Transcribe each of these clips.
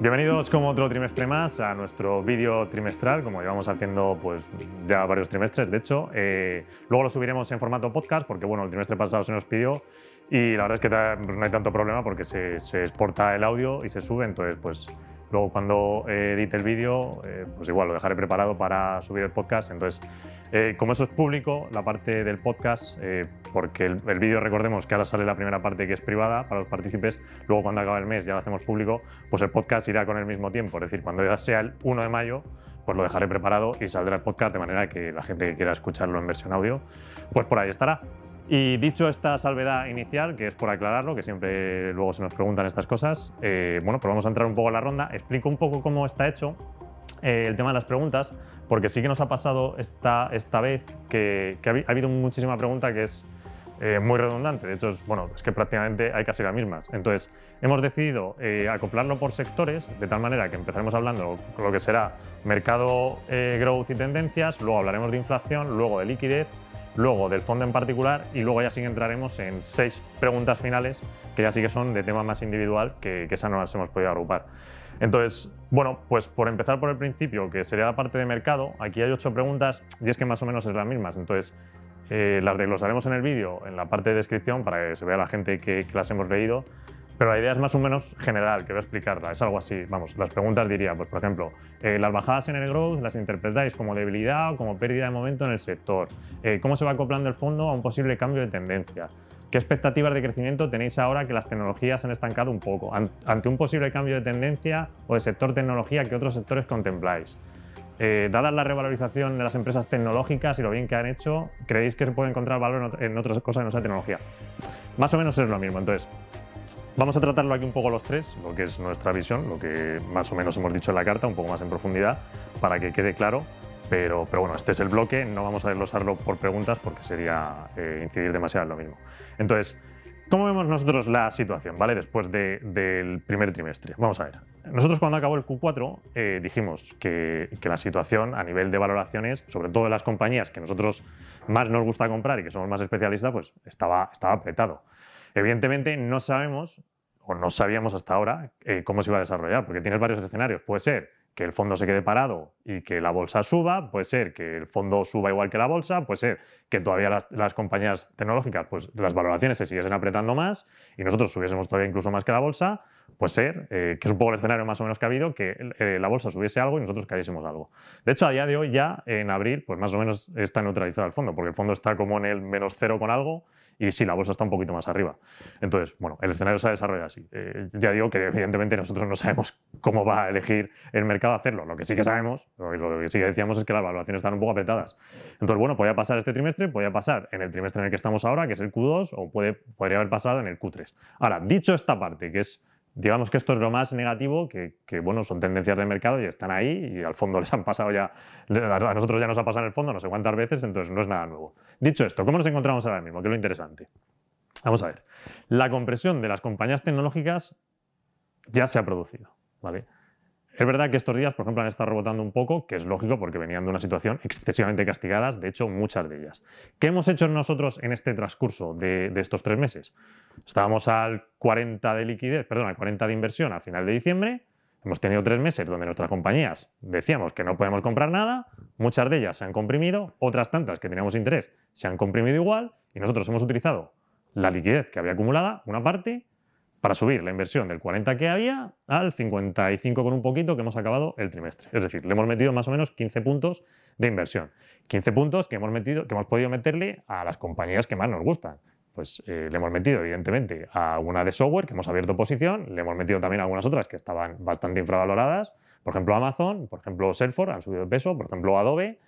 Bienvenidos como otro trimestre más a nuestro vídeo trimestral, como llevamos haciendo pues ya varios trimestres, de hecho. Eh, luego lo subiremos en formato podcast porque bueno, el trimestre pasado se nos pidió y la verdad es que no hay tanto problema porque se, se exporta el audio y se sube, entonces pues Luego cuando eh, edite el vídeo, eh, pues igual lo dejaré preparado para subir el podcast. Entonces, eh, como eso es público, la parte del podcast, porque el, el vídeo recordemos que ahora sale la primera parte que es privada para los partícipes, luego cuando acabe el mes ya lo hacemos público, pues el podcast irá con el mismo tiempo. Es decir, cuando ya sea el 1 de mayo, pues lo dejaré preparado y saldrá el podcast de manera que la gente que quiera escucharlo en versión audio, pues por ahí estará. Y dicho esta salvedad inicial, que es por aclararlo, que siempre luego se nos preguntan estas cosas, eh, bueno, pues vamos a entrar un poco en la ronda. Explico un poco cómo está hecho eh, el tema de las preguntas, porque sí que nos ha pasado esta, esta vez que, ha habido muchísima pregunta que es eh, muy redundante. De hecho, es, bueno, es que prácticamente hay casi las mismas. Entonces, hemos decidido acoplarlo por sectores, de tal manera que empezaremos hablando con lo que será mercado, growth y tendencias, luego hablaremos de inflación, luego de liquidez luego del fondo en particular y luego ya sí que entraremos en seis preguntas finales que ya sí que son de tema más individual que, que esas no las hemos podido agrupar. Entonces, bueno, pues por empezar por el principio, que sería la parte de mercado, aquí hay ocho preguntas y es que más o menos es las mismas. Entonces, eh, las desglosaremos en el vídeo, en la parte de descripción, para que se vea la gente que, que las hemos leído pero la idea es más o menos general, a explicarla. Es algo así. Vamos, las preguntas diría, pues por ejemplo, eh, las bajadas en el growth las interpretáis como debilidad o como pérdida de momento en el sector. Eh, ¿Cómo se va acoplando el fondo a un posible cambio de tendencia? ¿Qué expectativas de crecimiento tenéis ahora que las tecnologías han estancado un poco? Ante un posible cambio de tendencia o de sector tecnología, ¿qué otros sectores contempláis? Eh, dada la revalorización de las empresas tecnológicas y lo bien que han hecho, ¿creéis que se puede encontrar valor en otras cosas que no sea tecnología? Más o menos es lo mismo. Entonces, Vamos a tratarlo aquí un poco los tres, lo que es nuestra visión, lo que más o menos hemos dicho en la carta, un poco más en profundidad, para que quede claro. Pero, pero bueno, este es el bloque, no vamos a desglosarlo por preguntas porque sería eh, incidir demasiado en lo mismo. Entonces, ¿Cómo vemos nosotros la situación, ¿vale? Después del primer trimestre. Vamos a ver. Nosotros cuando acabó el Q4 eh, dijimos que, que, la situación a nivel de valoraciones, sobre todo de las compañías que nosotros más nos gusta comprar y que somos más especialistas, pues estaba, estaba apretado. Evidentemente no sabemos, o no sabíamos hasta ahora, eh, cómo se iba a desarrollar, porque tienes varios escenarios. Puede ser que el fondo se quede parado y que la bolsa suba, puede ser que el fondo suba igual que la bolsa, puede ser que todavía las, compañías tecnológicas, pues las valoraciones se siguiesen apretando más y nosotros subiésemos todavía incluso más que la bolsa, puede ser, eh, que es un poco el escenario más o menos que ha habido, que eh, la bolsa subiese algo y nosotros cayésemos algo. De hecho, a día de hoy ya en abril, pues más o menos está neutralizado el fondo, porque el fondo está como en el menos cero con algo y sí, la bolsa está un poquito más arriba. Entonces, bueno, el escenario se ha desarrollado así. Eh, ya digo que evidentemente nosotros no sabemos cómo va a elegir el mercado hacerlo. Lo que sí que sabemos, lo que sí que decíamos es que las valoraciones están un poco apretadas. Entonces, bueno, podía pasar este trimestre, podía pasar en el trimestre en el que estamos ahora, que es el Q2, o puede, podría haber pasado en el Q3. Ahora, dicho esta parte, que es digamos que esto es lo más negativo, que, bueno, son tendencias de mercado y están ahí y al fondo les han pasado ya, a nosotros ya nos ha pasado en el fondo no sé cuántas veces, entonces no es nada nuevo. Dicho esto, ¿cómo nos encontramos ahora mismo? ¿Qué es lo interesante? Vamos a ver. La compresión de las compañías tecnológicas ya se ha producido, ¿vale? Es verdad que estos días, por ejemplo, han estado rebotando un poco, que es lógico porque venían de una situación excesivamente castigadas, de hecho, muchas de ellas. ¿Qué hemos hecho nosotros en este transcurso de, estos tres meses? Estábamos al 40 de liquidez, perdón, al 40 de inversión a final de diciembre. Hemos tenido tres meses donde nuestras compañías decíamos que no podemos comprar nada, muchas de ellas se han comprimido, otras tantas que teníamos interés se han comprimido igual y nosotros hemos utilizado la liquidez que había acumulada, una parte, para subir la inversión del 40 que había al 55 con un poquito que hemos acabado el trimestre. Es decir, le hemos metido más o menos 15 puntos de inversión. 15 puntos que hemos, metido, que hemos podido meterle a las compañías que más nos gustan. Pues eh, le hemos metido, evidentemente, a una de software que hemos abierto posición, le hemos metido también a algunas otras que estaban bastante infravaloradas, por ejemplo Amazon, por ejemplo Salesforce, han subido de peso, por ejemplo Adobe.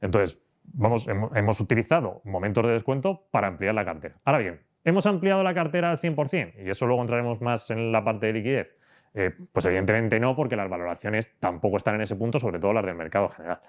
Entonces, vamos, hemos utilizado momentos de descuento para ampliar la cartera. Ahora bien, ¿Hemos ampliado la cartera al 100%? Y eso luego entraremos más en la parte de liquidez. Eh, pues evidentemente no, porque las valoraciones tampoco están en ese punto, sobre todo las del mercado general.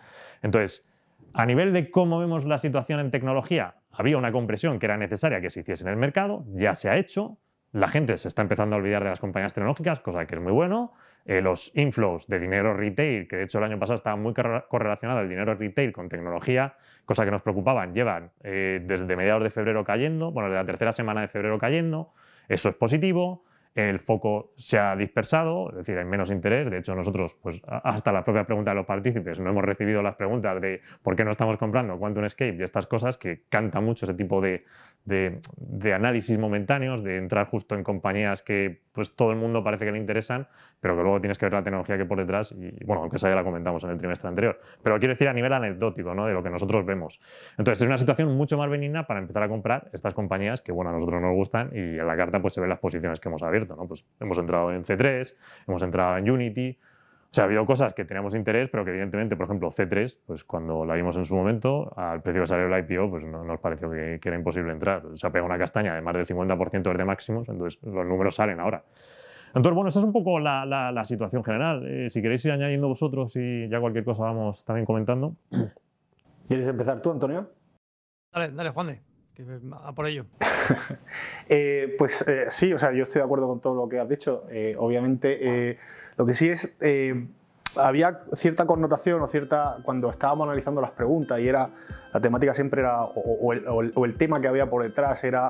Entonces, a nivel de cómo vemos la situación en tecnología, había una compresión que era necesaria que se hiciese en el mercado, ya se ha hecho, la gente se está empezando a olvidar de las compañías tecnológicas, cosa que es muy bueno. Eh, los inflows de dinero retail, que de hecho el año pasado estaba muy correlacionado el dinero retail con tecnología, cosa que nos preocupaban, llevan eh, desde mediados de febrero cayendo, bueno, desde la tercera semana de febrero cayendo, eso es positivo. el foco se ha dispersado, es decir, hay menos interés. De hecho, nosotros, pues hasta la propia pregunta de los partícipes, no hemos recibido las preguntas de por qué no estamos comprando Quantum Escape y estas cosas que canta mucho ese tipo de, de, análisis momentáneos, de entrar justo en compañías que pues todo el mundo parece que le interesan, pero que luego tienes que ver la tecnología que por detrás y, bueno, aunque esa ya la comentamos en el trimestre anterior. Pero quiero decir a nivel anecdótico, ¿no? De lo que nosotros vemos. Entonces, es una situación mucho más benigna para empezar a comprar estas compañías que, bueno, a nosotros nos gustan y en la carta pues se ven las posiciones que hemos abierto, ¿no? Pues hemos entrado en C3, hemos entrado en Unity, o sea, ha habido cosas que teníamos interés, pero que evidentemente, por ejemplo, C3, pues cuando la vimos en su momento, al precio que salió el IPO, pues no, nos pareció que, era imposible entrar. Se ha pegado una castaña de más del 50% de máximos, entonces los números salen ahora. Entonces, bueno, esta es un poco la, la, situación general. Eh, si queréis ir añadiendo vosotros y ya cualquier cosa vamos también comentando. ¿Quieres empezar tú, Antonio? Dale, dale, Juan a por ello. Eh, pues eh, sí, o sea, yo estoy de acuerdo con todo lo que has dicho. Eh, obviamente, lo que sí es, había cierta connotación o cierta, cuando estábamos analizando las preguntas y era, la temática siempre era, o, el, tema que había por detrás era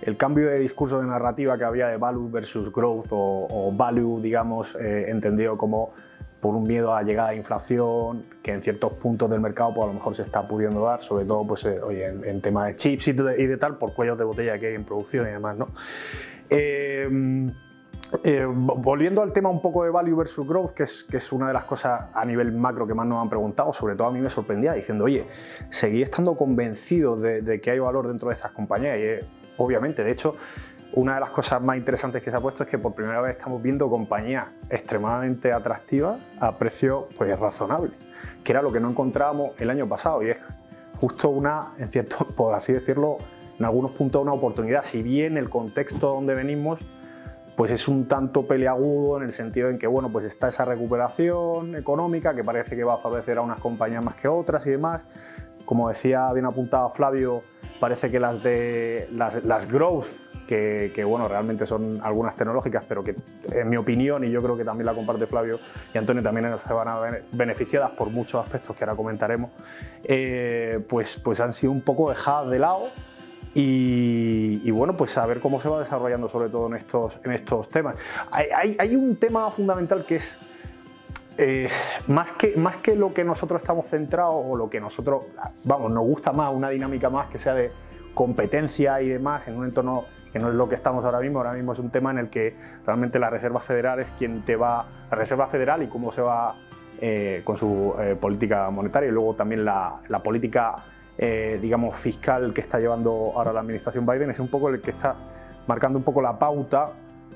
el cambio de discurso de narrativa que había de value versus growth o value, digamos, entendido como por un miedo a llegada de inflación, que en ciertos puntos del mercado pues, a lo mejor se está pudiendo dar, sobre todo pues, eh, oye, en, tema de chips y de, tal, por cuellos de botella que hay en producción y demás. ¿no? Eh, eh, volviendo al tema un poco de value versus growth, que es, que es una de las cosas a nivel macro que más nos han preguntado, sobre todo a mí me sorprendía diciendo, oye, seguí estando convencido de que hay valor dentro de estas compañías y obviamente, de hecho, una de las cosas más interesantes que se ha puesto es que por primera vez estamos viendo compañías extremadamente atractivas a precio pues, razonable, que era lo que no encontrábamos el año pasado y es justo una, en cierto, por así decirlo, en algunos puntos una oportunidad, si bien el contexto donde venimos pues es un tanto peleagudo en el sentido en que bueno, pues está esa recuperación económica que parece que va a favorecer a unas compañías más que otras y demás. Como decía bien apuntado Flavio, parece que las de las, las growth que, bueno, realmente son algunas tecnológicas, pero que en mi opinión, y yo creo que también la comparte Flavio y Antonio, también se van a ver beneficiadas por muchos aspectos que ahora comentaremos, eh, pues, pues han sido un poco dejadas de lado. Y, bueno, pues a ver cómo se va desarrollando sobre todo en estos, en estos temas. Hay, hay, un tema fundamental que es eh, más, que, más que lo que nosotros estamos centrados o lo que nosotros, vamos, nos gusta más, una dinámica más que sea de competencia y demás en un entorno que no es lo que estamos ahora mismo. Ahora mismo es un tema en el que realmente la Reserva Federal es quien te va, la Reserva Federal y cómo se va eh, con su eh, política monetaria y luego también la, política, eh, digamos, fiscal que está llevando ahora la administración Biden es un poco el que está marcando un poco la pauta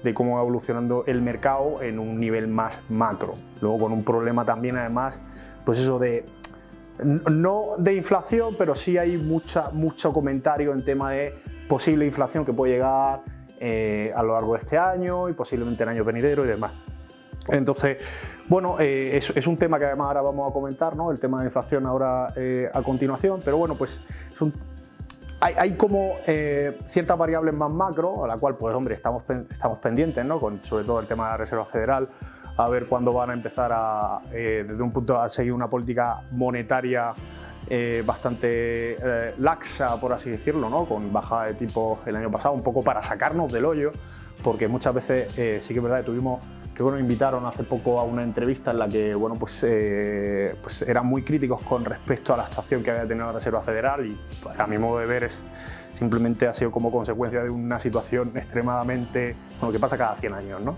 de cómo va evolucionando el mercado en un nivel más macro. Luego con un problema también además, pues eso de no de inflación, pero sí hay mucha, mucho comentario en tema de posible inflación que puede llegar eh, a lo largo de este año y posiblemente en años venideros y demás. Entonces, bueno, eh, es, un tema que además ahora vamos a comentar, ¿no? El tema de inflación ahora eh, a continuación, pero bueno, pues hay, como ciertas variables más macro, a la cual, pues hombre, estamos, estamos pendientes, ¿no? Con, sobre todo el tema de la Reserva Federal, a ver cuándo van a empezar a, desde un punto a seguir una política monetaria eh, bastante eh, laxa, por así decirlo, ¿no? con bajada de tipos el año pasado, un poco para sacarnos del hoyo, porque muchas veces eh, sí que es verdad que tuvimos, que bueno, invitaron hace poco a una entrevista en la que bueno, pues, pues eran muy críticos con respecto a la actuación que había tenido la Reserva Federal y pues, a mi modo de ver es simplemente ha sido como consecuencia de una situación extremadamente, bueno, que pasa cada 100 años, ¿no?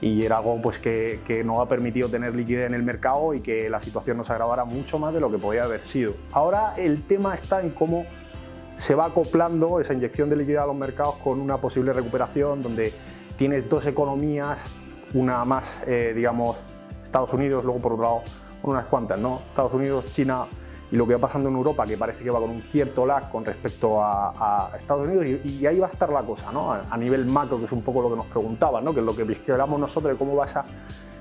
Y era algo pues, que, que no ha permitido tener liquidez en el mercado y que la situación nos agravara mucho más de lo que podía haber sido. Ahora el tema está en cómo se va acoplando esa inyección de liquidez a los mercados con una posible recuperación donde tienes dos economías, una más, eh, digamos, Estados Unidos, luego por otro lado unas cuantas, ¿no? Estados Unidos, China, y lo que va pasando en Europa, que parece que va con un cierto lag con respecto a, Estados Unidos, y, ahí va a estar la cosa, ¿no? A, nivel macro, que es un poco lo que nos preguntaban, ¿no? Que es lo que esperamos nosotros de cómo va esa,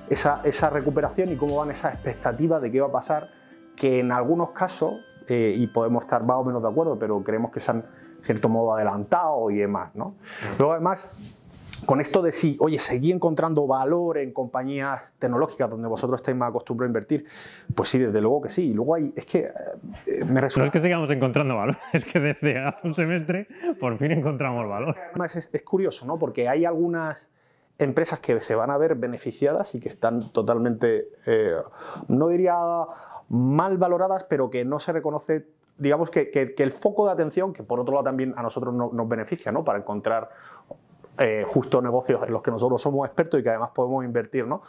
esa, esa, recuperación y cómo van esas expectativas de qué va a pasar, que en algunos casos, eh, y podemos estar más o menos de acuerdo, pero creemos que se han, cierto modo, adelantado y demás, ¿no? Luego, además, con esto de sí, oye, seguí encontrando valor en compañías tecnológicas donde vosotros estáis más acostumbrados a invertir, pues sí, desde luego que sí. Y luego hay, es que eh, me resulta... No es que sigamos encontrando valor, es que desde hace un semestre por fin encontramos valor. Además es, curioso, ¿no? Porque hay algunas empresas que se van a ver beneficiadas y que están totalmente, eh, no diría mal valoradas, pero que no se reconoce, digamos que, que, el foco de atención, que por otro lado también a nosotros nos beneficia, ¿no? Para encontrar eh, justo negocios en los que nosotros somos expertos y que además podemos invertir, ¿no?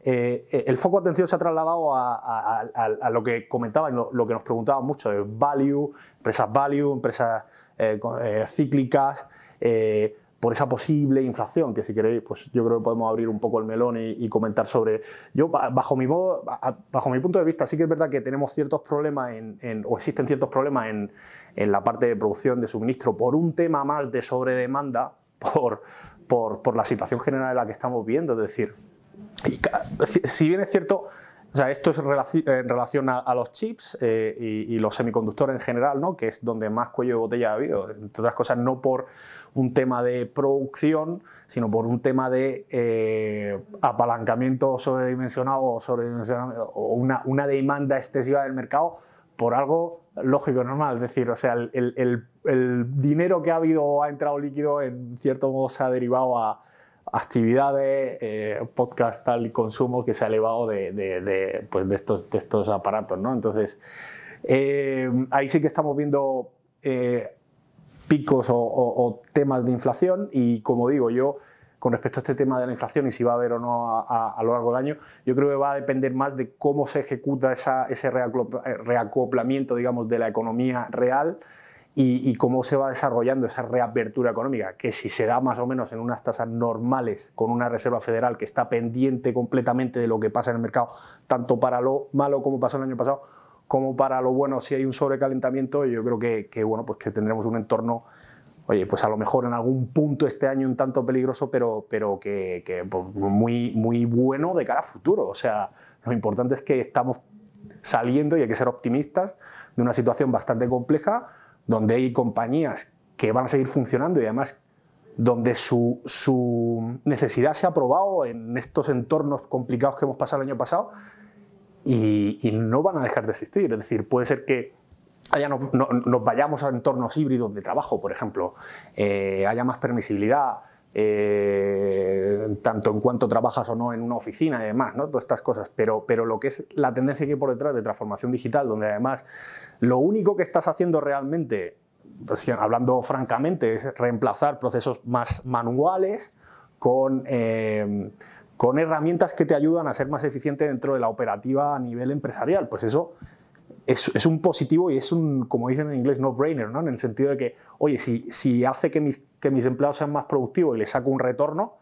Eh, el foco de atención se ha trasladado a, lo que comentaba, lo, que nos preguntaban mucho de value, empresas value, empresas cíclicas, por esa posible inflación, que si queréis, pues yo creo que podemos abrir un poco el melón y, comentar sobre... Yo, bajo mi, modo, bajo mi punto de vista, sí que es verdad que tenemos ciertos problemas, en, o existen ciertos problemas en, en, la parte de producción de suministro por un tema más de sobredemanda, por, por, la situación general en la que estamos viendo. Es decir, si bien es cierto o sea, esto es en relación a, los chips eh, y, los semiconductores en general, ¿no? que es donde más cuello de botella ha habido. Entre otras cosas, no por un tema de producción, sino por un tema de eh, apalancamiento sobredimensionado o, una, demanda excesiva del mercado por algo lógico, normal. Es decir, o sea, el dinero que ha habido ha entrado líquido en cierto modo se ha derivado a actividades, eh, podcast tal y consumo que se ha elevado de, pues de, estos, de estos aparatos. ¿no? Entonces, eh, ahí sí que estamos viendo eh, picos o, temas de inflación y como digo yo, con respecto a este tema de la inflación y si va a haber o no a, lo largo del año, yo creo que va a depender más de cómo se ejecuta esa, ese reacoplamiento digamos, de la economía real y, cómo se va desarrollando esa reapertura económica, que si se da más o menos en unas tasas normales, con una Reserva Federal que está pendiente completamente de lo que pasa en el mercado, tanto para lo malo como pasó el año pasado, como para lo bueno, si hay un sobrecalentamiento, yo creo que, que bueno, pues que tendremos un entorno oye, pues a lo mejor en algún punto este año un tanto peligroso, pero, pero que, que pues muy, muy bueno de cara a futuro. O sea, lo importante es que estamos saliendo y hay que ser optimistas de una situación bastante compleja, donde hay compañías que van a seguir funcionando y además donde su, su, necesidad se ha probado en estos entornos complicados que hemos pasado el año pasado y, no van a dejar de existir. Es decir, puede ser que haya no, nos vayamos a entornos híbridos de trabajo, por ejemplo, eh, haya más permisibilidad, eh, tanto en cuanto trabajas o no en una oficina y demás, ¿no? todas estas cosas, pero, pero lo que es la tendencia que hay por detrás de transformación digital, donde además lo único que estás haciendo realmente, pues, hablando francamente, es reemplazar procesos más manuales con, eh, con herramientas que te ayudan a ser más eficiente dentro de la operativa a nivel empresarial. Pues eso es, un positivo y es un, como dicen en inglés, no-brainer, ¿no? en el sentido de que, oye, si, si hace que mis, que mis empleados sean más productivos y les saco un retorno,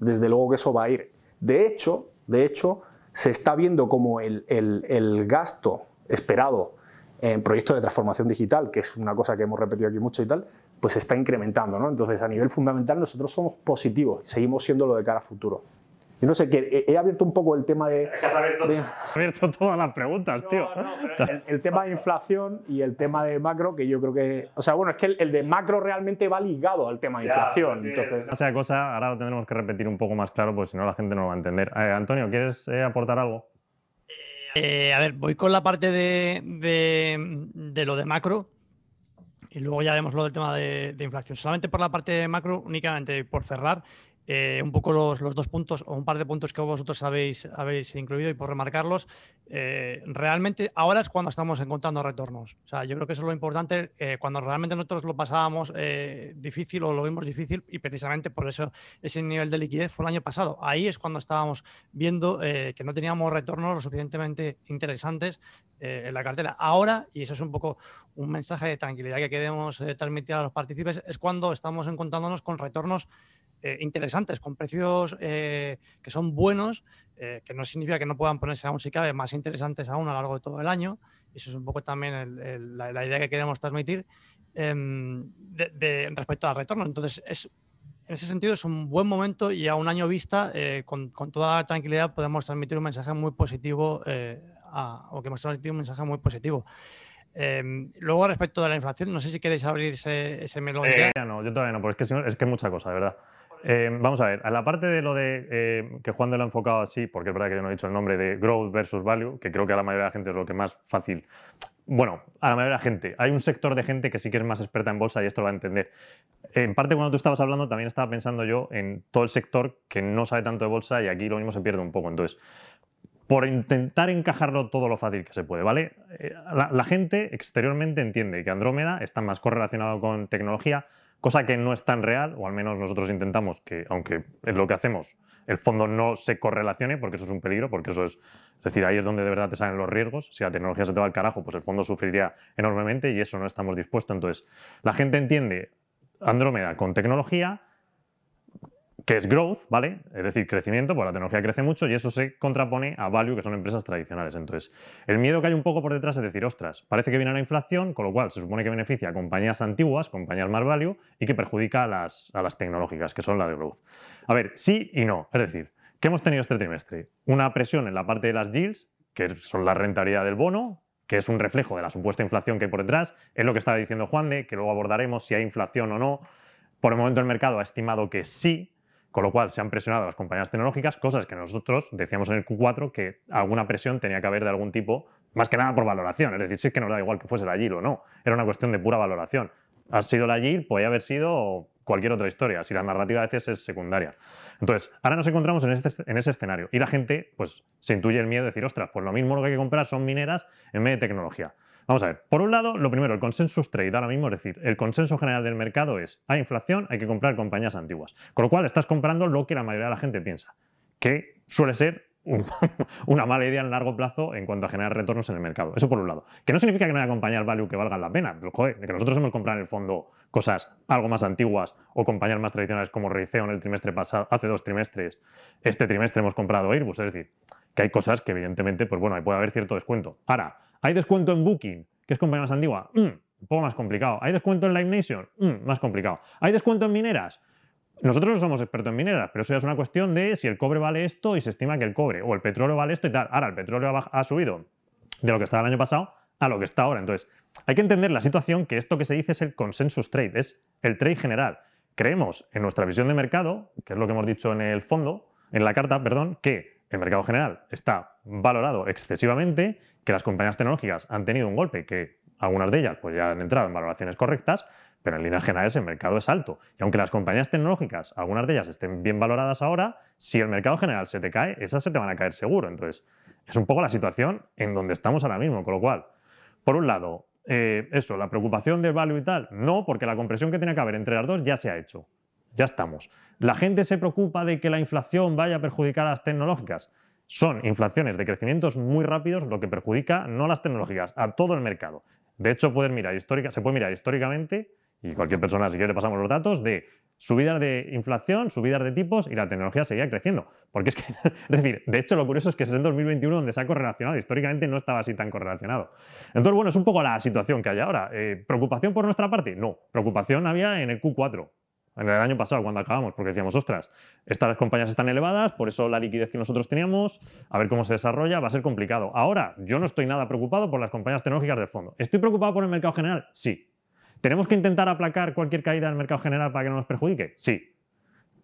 desde luego que eso va a ir. De hecho, de hecho se está viendo como el, el, el gasto esperado en proyectos de transformación digital, que es una cosa que hemos repetido aquí mucho y tal, pues se está incrementando. ¿no? Entonces, a nivel fundamental, nosotros somos positivos, seguimos siendo lo de cara a futuro. Yo no sé, que he abierto un poco el tema de... has abierto, todas las preguntas, tío. el, tema de inflación y el tema de macro, que yo creo que... O sea, bueno, es que el, de macro realmente va ligado al tema de inflación. entonces... O sea, cosa, ahora lo tendremos que repetir un poco más claro, porque si no la gente no lo va a entender. Eh, Antonio, ¿quieres eh, aportar algo? Eh, a ver, voy con la parte de, de, lo de macro y luego ya vemos lo del tema de, de, inflación. Solamente por la parte de macro, únicamente por cerrar, eh, un poco los, dos puntos o un par de puntos que vosotros habéis, habéis incluido y por remarcarlos, eh, realmente ahora es cuando estamos encontrando retornos. O sea, yo creo que eso es lo importante, eh, cuando realmente nosotros lo pasábamos difícil o lo vimos difícil y precisamente por eso ese nivel de liquidez fue el año pasado. Ahí es cuando estábamos viendo que no teníamos retornos lo suficientemente interesantes en la cartera. Ahora, y eso es un poco un mensaje de tranquilidad que queremos transmitir a los partícipes, es cuando estamos encontrándonos con retornos eh, interesantes, con precios eh, que son buenos, eh, que no significa que no puedan ponerse aún si cabe más interesantes aún a lo largo de todo el año. Eso es un poco también la, idea que queremos transmitir em, de, respecto al retorno. Entonces, es, en ese sentido es un buen momento y a un año vista, con, con, toda tranquilidad, podemos transmitir un mensaje muy positivo o que hemos transmitido un mensaje muy positivo. Em, luego, respecto de la inflación, no sé si queréis abrir ese, ese melón. ya. No, yo todavía no, porque es que, es que mucha cosa, de verdad. Eh, vamos a ver, a la parte de lo de eh, que Juan de lo ha enfocado así, porque es verdad que yo no he dicho el nombre de growth versus value, que creo que a la mayoría de la gente es lo que más fácil bueno, a la mayoría de la gente. Hay un sector de gente que sí que es más experta en bolsa y esto lo va a entender. En parte, cuando tú estabas hablando, también estaba pensando yo en todo el sector que no sabe tanto de bolsa y aquí lo mismo se pierde un poco. Entonces, por intentar encajarlo todo lo fácil que se puede, ¿vale? Eh, la, gente exteriormente entiende que Andrómeda está más correlacionado con tecnología, cosa que no es tan real, o al menos nosotros intentamos que, aunque es lo que hacemos, el fondo no se correlacione, porque eso es un peligro, porque eso es, es decir, ahí es donde de verdad te salen los riesgos. Si la tecnología se te va al carajo, pues el fondo sufriría enormemente y eso no estamos dispuestos. Entonces, la gente entiende Andrómeda con tecnología, que es growth, ¿vale? Es decir, crecimiento, porque la tecnología crece mucho y eso se contrapone a value, que son empresas tradicionales. Entonces, el miedo que hay un poco por detrás es decir, ostras, parece que viene la inflación, con lo cual se supone que beneficia a compañías antiguas, compañías más value, y que perjudica a las, a las tecnológicas, que son las de growth. A ver, sí y no. Es decir, ¿qué hemos tenido este trimestre? Una presión en la parte de las yields, que son la rentabilidad del bono, que es un reflejo de la supuesta inflación que hay por detrás, es lo que estaba diciendo Juan de, que luego abordaremos si hay inflación o no. Por el momento el mercado ha estimado que sí, con lo cual se han presionado las compañías tecnológicas, cosas que nosotros decíamos en el Q4 que alguna presión tenía que haber de algún tipo, más que nada por valoración. Es decir, si es que nos da igual que fuese la yield o no, era una cuestión de pura valoración. Ha sido la yield, podría haber sido cualquier otra historia, si la narrativa a veces es secundaria. Entonces, ahora nos encontramos en, este, ese escenario y la gente pues se intuye el miedo de decir, ostras, pues lo mismo lo que hay que comprar son mineras en vez de tecnología. Vamos a ver, por un lado, lo primero, el consensus trade ahora mismo, es decir, el consenso general del mercado es, hay inflación, hay que comprar compañías antiguas. Con lo cual, estás comprando lo que la mayoría de la gente piensa, que suele ser una mala idea en largo plazo en cuanto a generar retornos en el mercado. Eso por un lado. Que no significa que no haya compañías value que valgan la pena. Joder, que nosotros hemos comprado en el fondo cosas algo más antiguas o compañías más tradicionales como Reiceo en el trimestre pasado, hace dos trimestres. Este trimestre hemos comprado Airbus. Es decir, que hay cosas que evidentemente, pues bueno, ahí puede haber cierto descuento. Ahora, ¿Hay descuento en Booking, que es compañía más antigua? Mm, un poco más complicado. ¿Hay descuento en Live Nation? Mm, más complicado. ¿Hay descuento en mineras? Nosotros no somos expertos en mineras, pero eso ya es una cuestión de si el cobre vale esto y se estima que el cobre o el petróleo vale esto y tal. Ahora, el petróleo ha, subido de lo que estaba el año pasado a lo que está ahora. Entonces, hay que entender la situación que esto que se dice es el consensus trade, es el trade general. Creemos en nuestra visión de mercado, que es lo que hemos dicho en el fondo, en la carta, perdón, que el mercado general está valorado excesivamente, que las compañías tecnológicas han tenido un golpe, que algunas de ellas pues ya han entrado en valoraciones correctas, pero en líneas generales el mercado es alto. Y aunque las compañías tecnológicas, algunas de ellas estén bien valoradas ahora, si el mercado general se te cae, esas se te van a caer seguro. Entonces, es un poco la situación en donde estamos ahora mismo. Con lo cual, por un lado, eh, eso, la preocupación del value y tal, no, porque la compresión que tenía que haber entre las dos ya se ha hecho. Ya estamos. ¿La gente se preocupa de que la inflación vaya a perjudicar a las tecnológicas? Son inflaciones de crecimientos muy rápidos lo que perjudica no a las tecnológicas, a todo el mercado. De hecho, se puede mirar históricamente, y cualquier persona, si quiere, le pasamos los datos, de subidas de inflación, subidas de tipos y la tecnología seguía creciendo. Porque es que, es decir, de hecho, lo curioso es que es en 2021 donde se ha correlacionado, históricamente no estaba así tan correlacionado. Entonces, bueno, es un poco la situación que hay ahora. Eh, ¿Preocupación por nuestra parte? No, preocupación había en el Q4 en el año pasado cuando acabamos, porque decíamos, ostras, estas compañías están elevadas, por eso la liquidez que nosotros teníamos, a ver cómo se desarrolla, va a ser complicado. Ahora, yo no estoy nada preocupado por las compañías tecnológicas del fondo. ¿Estoy preocupado por el mercado general? Sí. ¿Tenemos que intentar aplacar cualquier caída del mercado general para que no nos perjudique? Sí.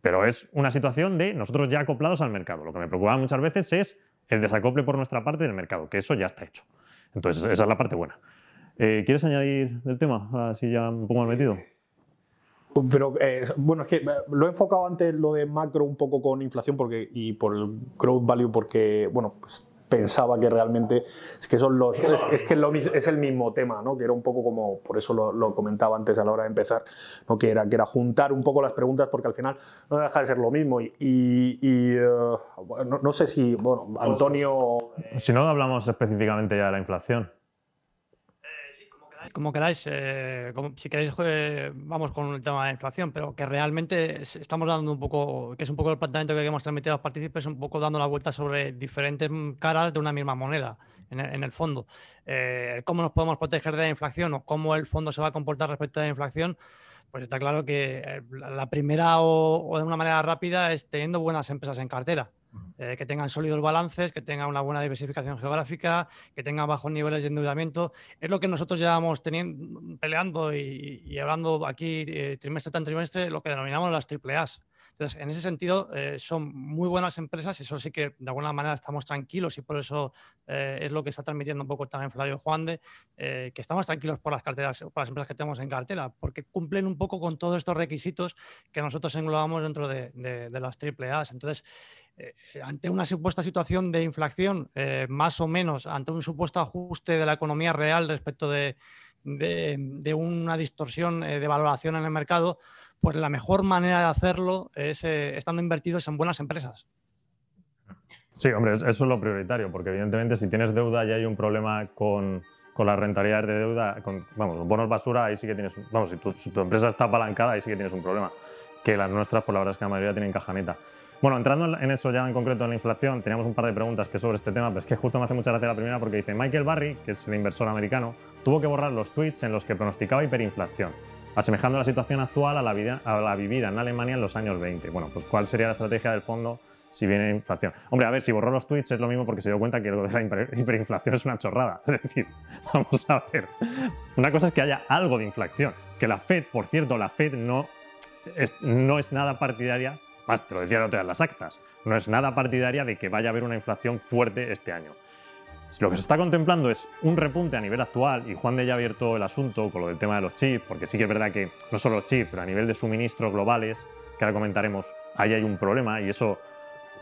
Pero es una situación de nosotros ya acoplados al mercado. Lo que me preocupa muchas veces es el desacople por nuestra parte del mercado, que eso ya está hecho. Entonces, esa es la parte buena. Eh, ¿Quieres añadir del tema? Así ya un poco más metido. Pero eh, bueno, es que eh, lo he enfocado antes lo de macro un poco con inflación porque, y por el growth value porque, bueno, pues pensaba que realmente es que son los es, que lo, es el mismo tema no que era un poco como por eso lo, comentaba antes a la hora de empezar no que era que era juntar un poco las preguntas porque al final no deja de ser lo mismo. Y, eh, no, sé si bueno Antonio si no hablamos específicamente ya de la inflación como queráis, eh, si queréis, eh, vamos con el tema de la inflación, pero que realmente estamos dando un poco, que es un poco el planteamiento que queremos transmitir a los partícipes, un poco dando la vuelta sobre diferentes caras de una misma moneda, en el, fondo. Eh, ¿Cómo nos podemos proteger de la inflación o cómo el fondo se va a comportar respecto a la inflación? Pues está claro que la primera o de una manera rápida es teniendo buenas empresas en cartera. Eh, que tengan sólidos balances, que tengan una buena diversificación geográfica, que tengan bajos niveles de endeudamiento. Es lo que nosotros llevamos teniendo, peleando y, hablando aquí eh, trimestre tras trimestre, lo que denominamos las triple A's. Entonces, en ese sentido, eh, son muy buenas empresas eso sí que de alguna manera estamos tranquilos y por eso eh, es lo que está transmitiendo un poco también Flavio Juan de que estamos tranquilos por las carteras, por las empresas que tenemos en cartera, porque cumplen un poco con todos estos requisitos que nosotros englobamos dentro de, las triple A's. Entonces, ante una supuesta situación de inflación, más o menos, ante un supuesto ajuste de la economía real respecto de, de una distorsión de valoración en el mercado, pues la mejor manera de hacerlo es eh, estando invertidos en buenas empresas. Sí, hombre, eso es lo prioritario, porque evidentemente si tienes deuda y hay un problema con, con las rentabilidades de deuda, con, vamos, bonos basura, ahí sí que tienes, vamos, si tu, tu, empresa está apalancada, ahí sí que tienes un problema, que las nuestras, por la verdad es que la mayoría tienen cajaneta. Bueno, entrando en eso ya en concreto en la inflación, teníamos un par de preguntas que sobre este tema, pero es que justo me hace mucha gracia la primera porque dice Michael Barry, que es el inversor americano, tuvo que borrar los tweets en los que pronosticaba hiperinflación asemejando la situación actual a la, vida, a la vivida en Alemania en los años 20. Bueno, pues ¿cuál sería la estrategia del fondo si viene inflación? Hombre, a ver, si borró los tweets es lo mismo porque se dio cuenta que lo de la hiperinflación es una chorrada. Es decir, vamos a ver. Una cosa es que haya algo de inflación. Que la Fed, por cierto, la Fed no es, no es nada partidaria, más te lo decía en las actas, no es nada partidaria de que vaya a haber una inflación fuerte este año. Lo que se está contemplando es un repunte a nivel actual, y Juan de ya ha abierto el asunto con lo del tema de los chips, porque sí que es verdad que no solo los chips, pero a nivel de suministros globales, que ahora comentaremos, ahí hay un problema y eso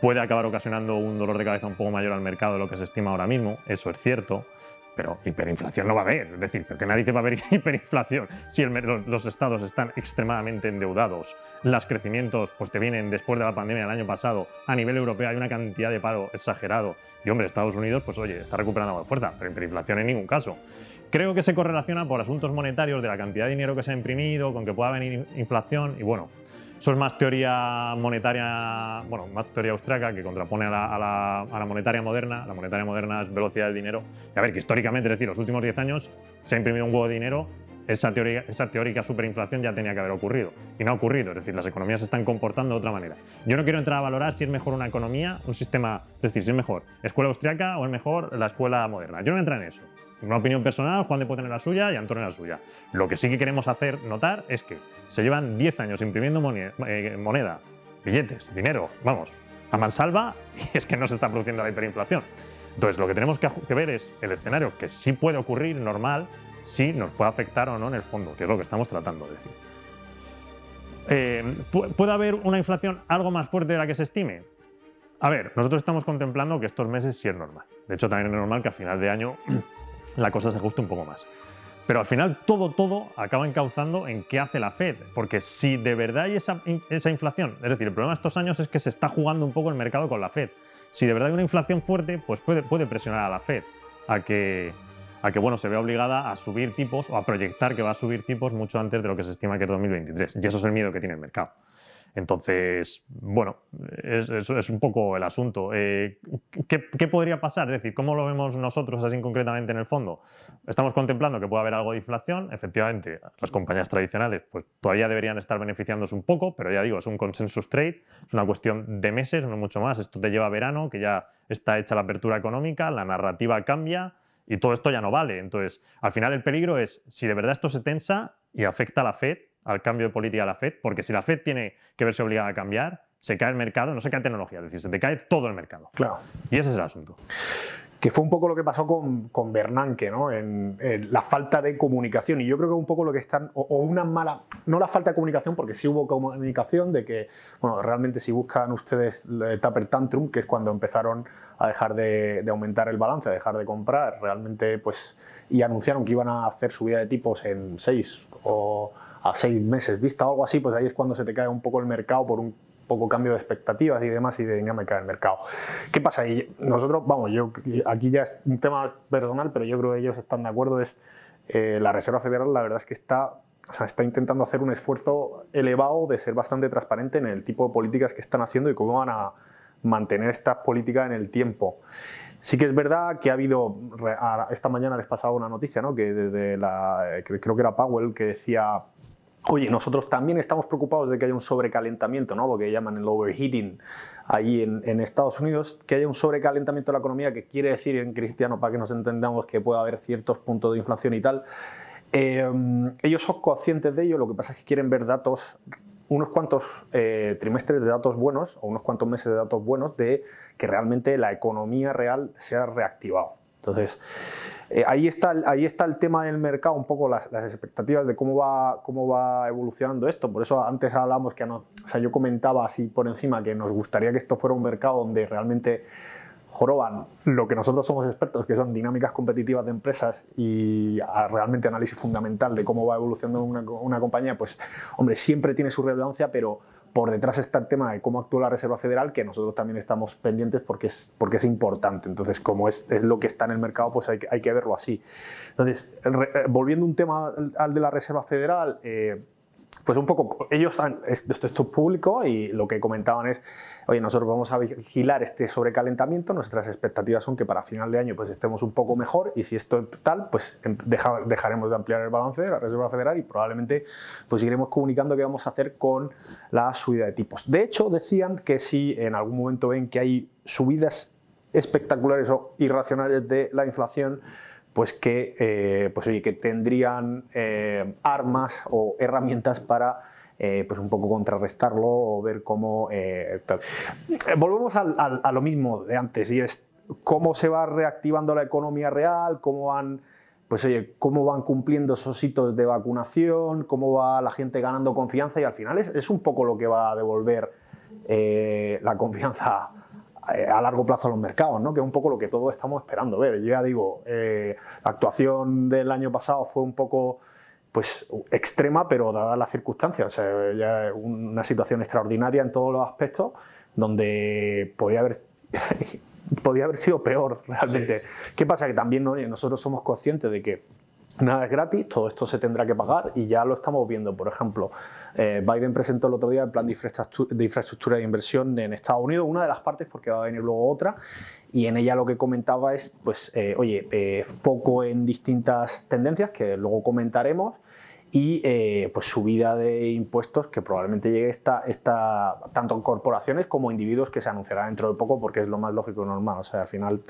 puede acabar ocasionando un dolor de cabeza un poco mayor al mercado de lo que se estima ahora mismo, eso es cierto pero hiperinflación no va a haber. Es decir, porque nadie te va a haber hiperinflación si los estados están extremadamente endeudados. Los crecimientos pues, te vienen después de la pandemia del año pasado. A nivel europeo hay una cantidad de paro exagerado. Y hombre, Estados Unidos, pues oye, está recuperando fuerza, pero hiperinflación en ningún caso. Creo que se correlaciona por asuntos monetarios de la cantidad de dinero que se ha imprimido, con que pueda venir inflación y bueno. Eso es más teoría monetaria, bueno, más teoría austriaca que contrapone a la, monetaria moderna. La monetaria moderna es velocidad del dinero. Y a ver, que históricamente, es decir, los últimos 10 años se ha imprimido un huevo de dinero, esa, teoría, esa teórica superinflación ya tenía que haber ocurrido. Y no ha ocurrido, es decir, las economías se están comportando de otra manera. Yo no quiero entrar a valorar si es mejor una economía, un sistema, es decir, si es mejor escuela austriaca o es mejor la escuela moderna. Yo no entro en eso. Una opinión personal, Juan de puede tener la suya y Antonio la suya. Lo que sí que queremos hacer notar es que se llevan 10 años imprimiendo eh, moneda, billetes, dinero, vamos, a mansalva y es que no se está produciendo la hiperinflación. Entonces, lo que tenemos que ver es el escenario que sí puede ocurrir normal si nos puede afectar o no en el fondo, que es lo que estamos tratando de decir. Eh, ¿Puede haber una inflación algo más fuerte de la que se estime? A ver, nosotros estamos contemplando que estos meses sí es normal. De hecho, también es normal que a final de año la cosa se ajuste un poco más. Pero al final todo, todo acaba encauzando en qué hace la Fed, porque si de verdad hay esa, esa, inflación, es decir, el problema de estos años es que se está jugando un poco el mercado con la Fed. Si de verdad hay una inflación fuerte, pues puede, puede presionar a la Fed a que, a que bueno, se vea obligada a subir tipos o a proyectar que va a subir tipos mucho antes de lo que se estima que es 2023. Y eso es el miedo que tiene el mercado. Entonces, bueno, es, un poco el asunto. Eh, ¿qué, podría pasar? Es decir, ¿cómo lo vemos nosotros así concretamente en el fondo? Estamos contemplando que puede haber algo de inflación. Efectivamente, las compañías tradicionales pues, todavía deberían estar beneficiándose un poco, pero ya digo, es un consensus trade, es una cuestión de meses, no mucho más. Esto te lleva a verano, que ya está hecha la apertura económica, la narrativa cambia y todo esto ya no vale. Entonces, al final el peligro es, si de verdad esto se tensa y afecta a la Fed, al cambio de política de la Fed, porque si la Fed tiene que verse obligada a cambiar, se cae el mercado, no se cae tecnología, es decir, se te cae todo el mercado. Claro. Y ese es el asunto. Que fue un poco lo que pasó con, con Bernanke, ¿no? En, la falta de comunicación. Y yo creo que un poco lo que están. O, una mala. No la falta de comunicación, porque sí hubo comunicación de que, bueno, realmente si buscan ustedes el Tupper Tantrum, que es cuando empezaron a dejar de, de aumentar el balance, a dejar de comprar, realmente, pues. Y anunciaron que iban a hacer subida de tipos en seis o a seis meses vista o algo así, pues ahí es cuando se te cae un poco el mercado por un poco cambio de expectativas y demás y de dinámica del mercado. ¿Qué pasa? Y nosotros, vamos, yo aquí ya es un tema personal, pero yo creo que ellos están de acuerdo, es eh, la Reserva Federal la verdad es que está, o sea, está intentando hacer un esfuerzo elevado de ser bastante transparente en el tipo de políticas que están haciendo y cómo van a mantener estas políticas en el tiempo. Sí que es verdad que ha habido, esta mañana les pasaba una noticia, ¿no? que desde la, creo que era Powell, que decía Oye, nosotros también estamos preocupados de que haya un sobrecalentamiento, ¿no? lo que llaman el overheating ahí en, Estados Unidos, que haya un sobrecalentamiento de la economía, que quiere decir en cristiano, para que nos entendamos, que puede haber ciertos puntos de inflación y tal. Eh, ellos son conscientes de ello, lo que pasa es que quieren ver datos unos cuantos eh, trimestres de datos buenos o unos cuantos meses de datos buenos de que realmente la economía real se ha reactivado. Entonces, eh, ahí, está, ahí está el tema del mercado, un poco las, expectativas de cómo va, cómo va evolucionando esto. Por eso antes hablamos que no, o sea, yo comentaba así por encima que nos gustaría que esto fuera un mercado donde realmente joroban lo que nosotros somos expertos, que son dinámicas competitivas de empresas y realmente análisis fundamental de cómo va evolucionando una, una compañía, pues hombre, siempre tiene su relevancia, pero por detrás está el tema de cómo actúa la Reserva Federal, que nosotros también estamos pendientes porque es, porque es importante. Entonces, como es, es lo que está en el mercado, pues hay, hay que verlo así. Entonces, eh, volviendo un tema al, de la Reserva Federal, eh, pues un poco, ellos están, esto, es público y lo que comentaban es, oye, nosotros vamos a vigilar este sobrecalentamiento, nuestras expectativas son que para final de año pues estemos un poco mejor y si esto es tal, pues em, dejaremos de ampliar el balance de la Reserva Federal y probablemente pues iremos comunicando qué vamos a hacer con la subida de tipos. De hecho, decían que si en algún momento ven que hay subidas espectaculares o irracionales de la inflación, pues que, eh, pues oye, que tendrían eh, armas o herramientas para eh, pues un poco contrarrestarlo o ver cómo... Volvemos a lo mismo de antes y es cómo se va reactivando la economía real, cómo van, pues oye, cómo van cumpliendo esos hitos de vacunación, cómo va la gente ganando confianza y al final es, es un poco lo que va a devolver la confianza a largo plazo a los mercados, ¿no? que es un poco lo que todos estamos esperando ver. Yo ya digo, eh, la actuación del año pasado fue un poco pues, extrema, pero dadas las circunstancias, o sea, ya una situación extraordinaria en todos los aspectos, donde podía haber, podía haber sido peor realmente. ¿Qué pasa? Que también nosotros somos conscientes de que nada es gratis, todo esto se tendrá que pagar y ya lo estamos viendo. Por ejemplo, eh, Biden presentó el otro día el plan de infraestructura, de inversión en Estados Unidos, una de las partes porque va a venir luego otra, y en ella lo que comentaba es, pues, eh, oye, eh, foco en distintas tendencias que luego comentaremos y pues subida de impuestos que probablemente llegue esta, esta, tanto en corporaciones como individuos que se anunciará dentro de poco porque es lo más lógico y normal, o sea, al final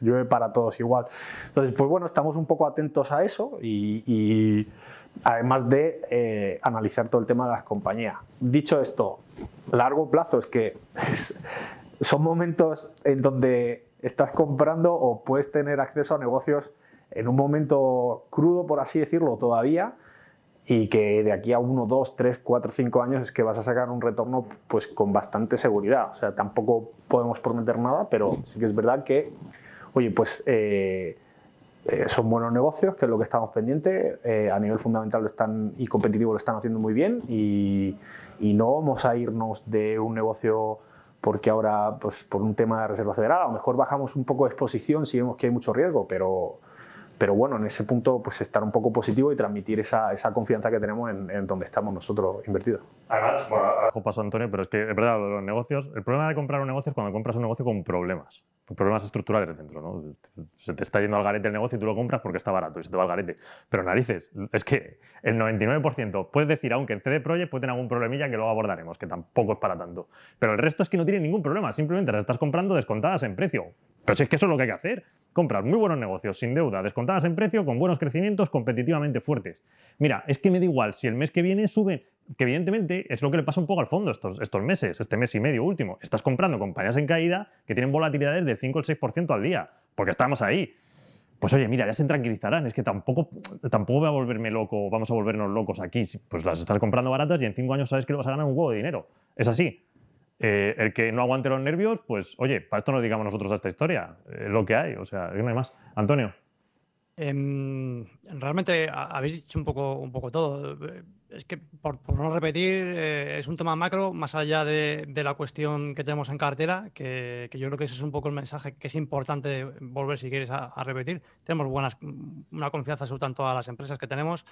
llueve para todos igual. Entonces, pues bueno, estamos un poco atentos a eso y además de eh, analizar todo el tema de las compañías. Dicho esto, largo plazo es que son momentos en donde estás comprando o puedes tener acceso a negocios en un momento crudo, por así decirlo, todavía, y que de aquí a uno, dos, tres, cuatro, cinco años es que vas a sacar un retorno pues con bastante seguridad. O sea, tampoco podemos prometer nada, pero sí que es verdad que, oye, pues... Eh, eh, son buenos negocios, que es lo que estamos pendientes. Eh, a nivel fundamental lo están, y competitivo lo están haciendo muy bien y, y, no vamos a irnos de un negocio porque ahora, pues por un tema de reserva federal, a lo mejor bajamos un poco de exposición si vemos que hay mucho riesgo, pero, pero bueno, en ese punto pues estar un poco positivo y transmitir esa, esa confianza que tenemos en, en, donde estamos nosotros invertidos. Además, bueno, ahora paso Antonio, pero es que es verdad, los negocios, el problema de comprar un negocio es cuando compras un negocio con problemas problemas estructurales dentro, ¿no? Se te está yendo al garete el negocio y tú lo compras porque está barato y se te va al garete. Pero narices, es que el 99% puedes decir, aunque el CD Projekt puede tener algún problemilla que luego abordaremos, que tampoco es para tanto. Pero el resto es que no tiene ningún problema, simplemente las estás comprando descontadas en precio. Pero si es que eso es lo que hay que hacer, comprar muy buenos negocios sin deuda, descontadas en precio, con buenos crecimientos, competitivamente fuertes. Mira, es que me da igual si el mes que viene sube que evidentemente es lo que le pasa un poco al fondo estos, estos meses, este mes y medio último. Estás comprando compañías en caída que tienen volatilidades del 5 o el 6% al día, porque estamos ahí. Pues oye, mira, ya se tranquilizarán, es que tampoco, tampoco voy a volverme loco, vamos a volvernos locos aquí. Pues las estás comprando baratas y en 5 años sabes que le vas a ganar un huevo de dinero. Es así. Eh, el que no aguante los nervios, pues oye, para esto no digamos nosotros a esta historia, es lo que hay, o sea, no hay más. Antonio. Em, realmente habéis dicho un poco, un poco todo. Es que, por, no repetir, eh, es un tema macro, más allá de, la cuestión que tenemos en cartera, que, yo creo que ese es un poco el mensaje que es importante volver, si quieres, a, repetir. Tenemos buenas, una confianza sobre tanto a las empresas que tenemos,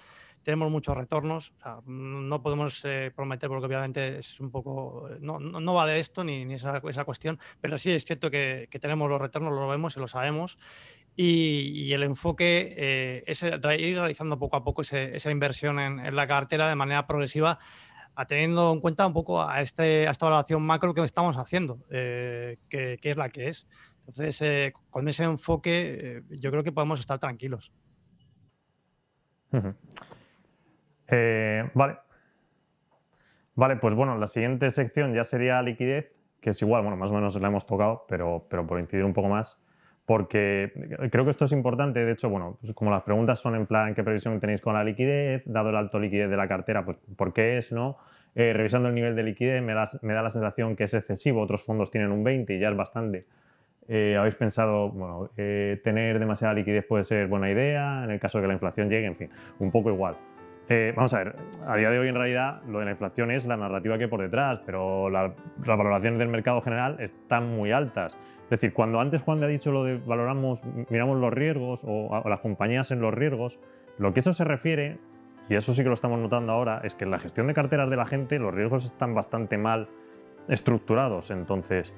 tenemos muchos retornos. no podemos eh, prometer, porque obviamente es un poco. No, no, va de esto ni, ni esa, esa, cuestión, pero sí es cierto que, que tenemos los retornos, lo vemos y lo sabemos. Y, el enfoque eh, es ir realizando poco a poco esa inversión en, la cartera de manera progresiva, teniendo en cuenta un poco a, este, esta evaluación macro que estamos haciendo, eh, que, es la que es. Entonces, eh, con ese enfoque, yo creo que podemos estar tranquilos. Vale. Vale, pues bueno, la siguiente sección ya sería liquidez, que es igual, bueno, más o menos la hemos tocado, pero, pero por incidir un poco más, porque creo que esto es importante. De hecho, bueno, pues como las preguntas son en plan qué previsión tenéis con la liquidez, dado el alto liquidez de la cartera, pues por qué es, ¿no? Eh, revisando el nivel de liquidez me da, la sensación que es excesivo, otros fondos tienen un 20 y ya es bastante. Eh, ¿Habéis pensado, bueno, eh, tener demasiada liquidez puede ser buena idea en el caso de que la inflación llegue? En fin, un poco igual. Eh, vamos a ver, a día de hoy en realidad lo de la inflación es la narrativa que hay por detrás, pero las valoraciones del mercado general están muy altas. Es decir, cuando antes Juan le ha dicho lo de valoramos, miramos los riesgos o, o las compañías en los riesgos, lo que eso se refiere, y eso sí que lo estamos notando ahora, es que en la gestión de carteras de la gente los riesgos están bastante mal estructurados. Entonces,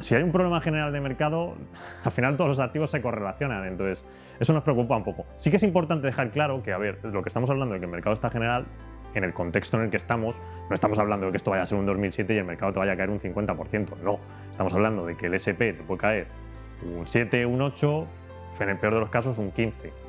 si hay un problema general de mercado, al final todos los activos se correlacionan, entonces eso nos preocupa un poco. Sí que es importante dejar claro que, a ver, lo que estamos hablando de que el mercado está general, en el contexto en el que estamos, no estamos hablando de que esto vaya a ser un 2007 y el mercado te vaya a caer un 50%, no. Estamos hablando de que el SP te puede caer un 7, un 8, en el peor de los casos un 15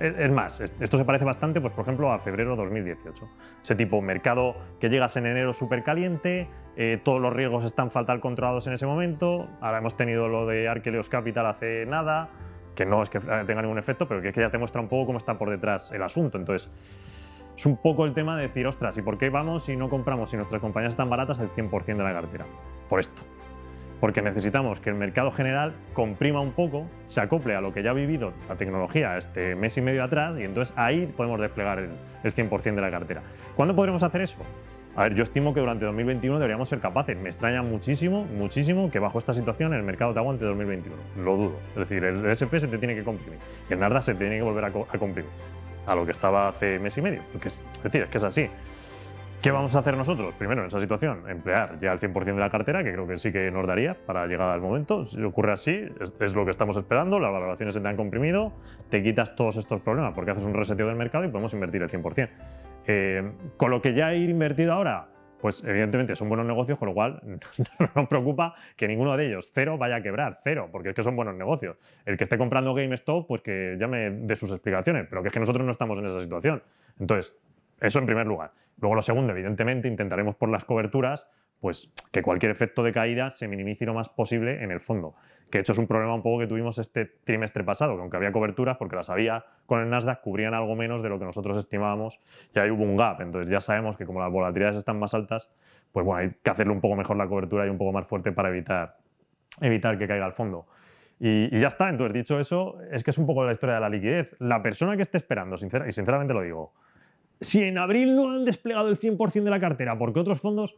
es más, esto se parece bastante, pues, por ejemplo, a febrero de 2018. Ese tipo, mercado que llegas en enero súper caliente, eh, todos los riesgos están fatal controlados en ese momento. Ahora hemos tenido lo de Archeleos Capital hace nada, que no es que tenga ningún efecto, pero que, es que ya te muestra un poco cómo está por detrás el asunto. Entonces, es un poco el tema de decir, ostras, ¿y por qué vamos y no compramos si nuestras compañías están baratas el 100% de la cartera? Por esto porque necesitamos que el mercado general comprima un poco, se acople a lo que ya ha vivido la tecnología este mes y medio atrás y entonces ahí podemos desplegar el, 100% de la cartera. ¿Cuándo podremos hacer eso? A ver, yo estimo que durante 2021 deberíamos ser capaces. Me extraña muchísimo, muchísimo que bajo esta situación el mercado te aguante 2021. Lo dudo. Es decir, el SP se te tiene que comprimir y el Nasdaq se tiene que volver a, comprimir a lo que estaba hace mes y medio. es decir, es que es así. ¿Qué vamos a hacer nosotros? Primero, en esa situación, emplear ya el 100% de la cartera, que creo que sí que nos daría para llegar al momento. Si ocurre así, es, lo que estamos esperando, las valoraciones se te han comprimido, te quitas todos estos problemas porque haces un reseteo del mercado y podemos invertir el 100%. Eh, con lo que ya ir invertido ahora, pues evidentemente son buenos negocios, con lo cual no nos preocupa que ninguno de ellos, cero, vaya a quebrar, cero, porque es que son buenos negocios. El que esté comprando GameStop, pues que llame de sus explicaciones, pero que es que nosotros no estamos en esa situación. Entonces, eso en primer lugar. Luego lo segundo, evidentemente, intentaremos por las coberturas pues que cualquier efecto de caída se minimice lo más posible en el fondo. Que de hecho es un problema un poco que tuvimos este trimestre pasado, que aunque había coberturas, porque las había con el Nasdaq, cubrían algo menos de lo que nosotros estimábamos y ahí hubo un gap. Entonces ya sabemos que como las volatilidades están más altas, pues bueno, hay que hacerle un poco mejor la cobertura y un poco más fuerte para evitar, evitar que caiga al fondo. Y, ya está, entonces dicho eso, es que es un poco la historia de la liquidez. La persona que esté esperando, y sinceramente lo digo, si en abril no han desplegado el 100% de la cartera, porque otros fondos...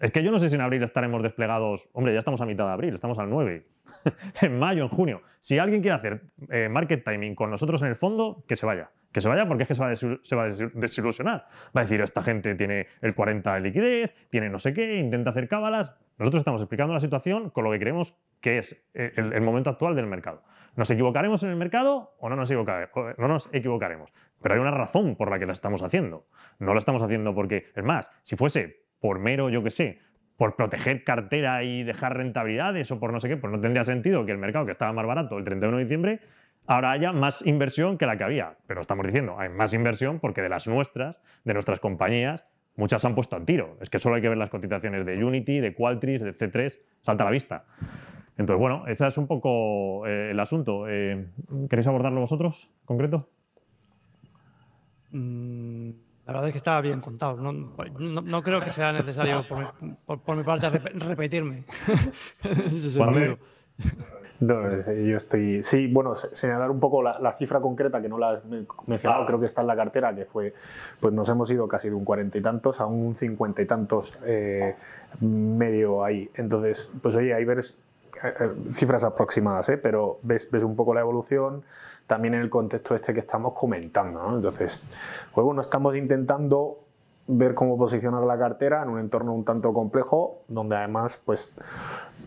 Es que yo no sé si en abril estaremos desplegados. Hombre, ya estamos a mitad de abril, estamos al 9. en mayo, en junio. Si alguien quiere hacer eh, market timing con nosotros en el fondo, que se vaya. Que se vaya porque es que se va, se va a desilusionar. Va a decir, esta gente tiene el 40 de liquidez, tiene no sé qué, intenta hacer cábalas. Nosotros estamos explicando la situación con lo que creemos que es eh, el, momento actual del mercado. ¿Nos equivocaremos en el mercado o no nos, no nos equivocaremos? Pero hay una razón por la que la estamos haciendo. No la estamos haciendo porque, es más, si fuese por mero, yo qué sé, por proteger cartera y dejar rentabilidades o por no sé qué, pues no tendría sentido que el mercado que estaba más barato el 31 de diciembre ahora haya más inversión que la que había. Pero estamos diciendo, hay más inversión porque de las nuestras, de nuestras compañías, muchas se han puesto al tiro. Es que solo hay que ver las cotizaciones de Unity, de Qualtrics, de C3, salta a la vista. Entonces, bueno, ese es un poco eh, el asunto. Eh, ¿Queréis abordarlo vosotros, concreto? Mm, la verdad es que estaba bien contado. No, creo que sea necesario por mi, parte repetirme. yo estoy. Sí, bueno, señalar un poco la, cifra concreta que no la he mencionado, creo que está en la cartera, que fue, pues nos hemos ido casi de un cuarenta y tantos a un cincuenta y tantos eh, medio ahí. Entonces, pues oye, ahí ves eh, eh, cifras aproximadas, ¿eh? pero ves, ves un poco la evolución también en el contexto este que estamos comentando. Entonces, pues bueno, estamos intentando ver cómo posicionar la cartera en un entorno un tanto complejo, donde además, pues,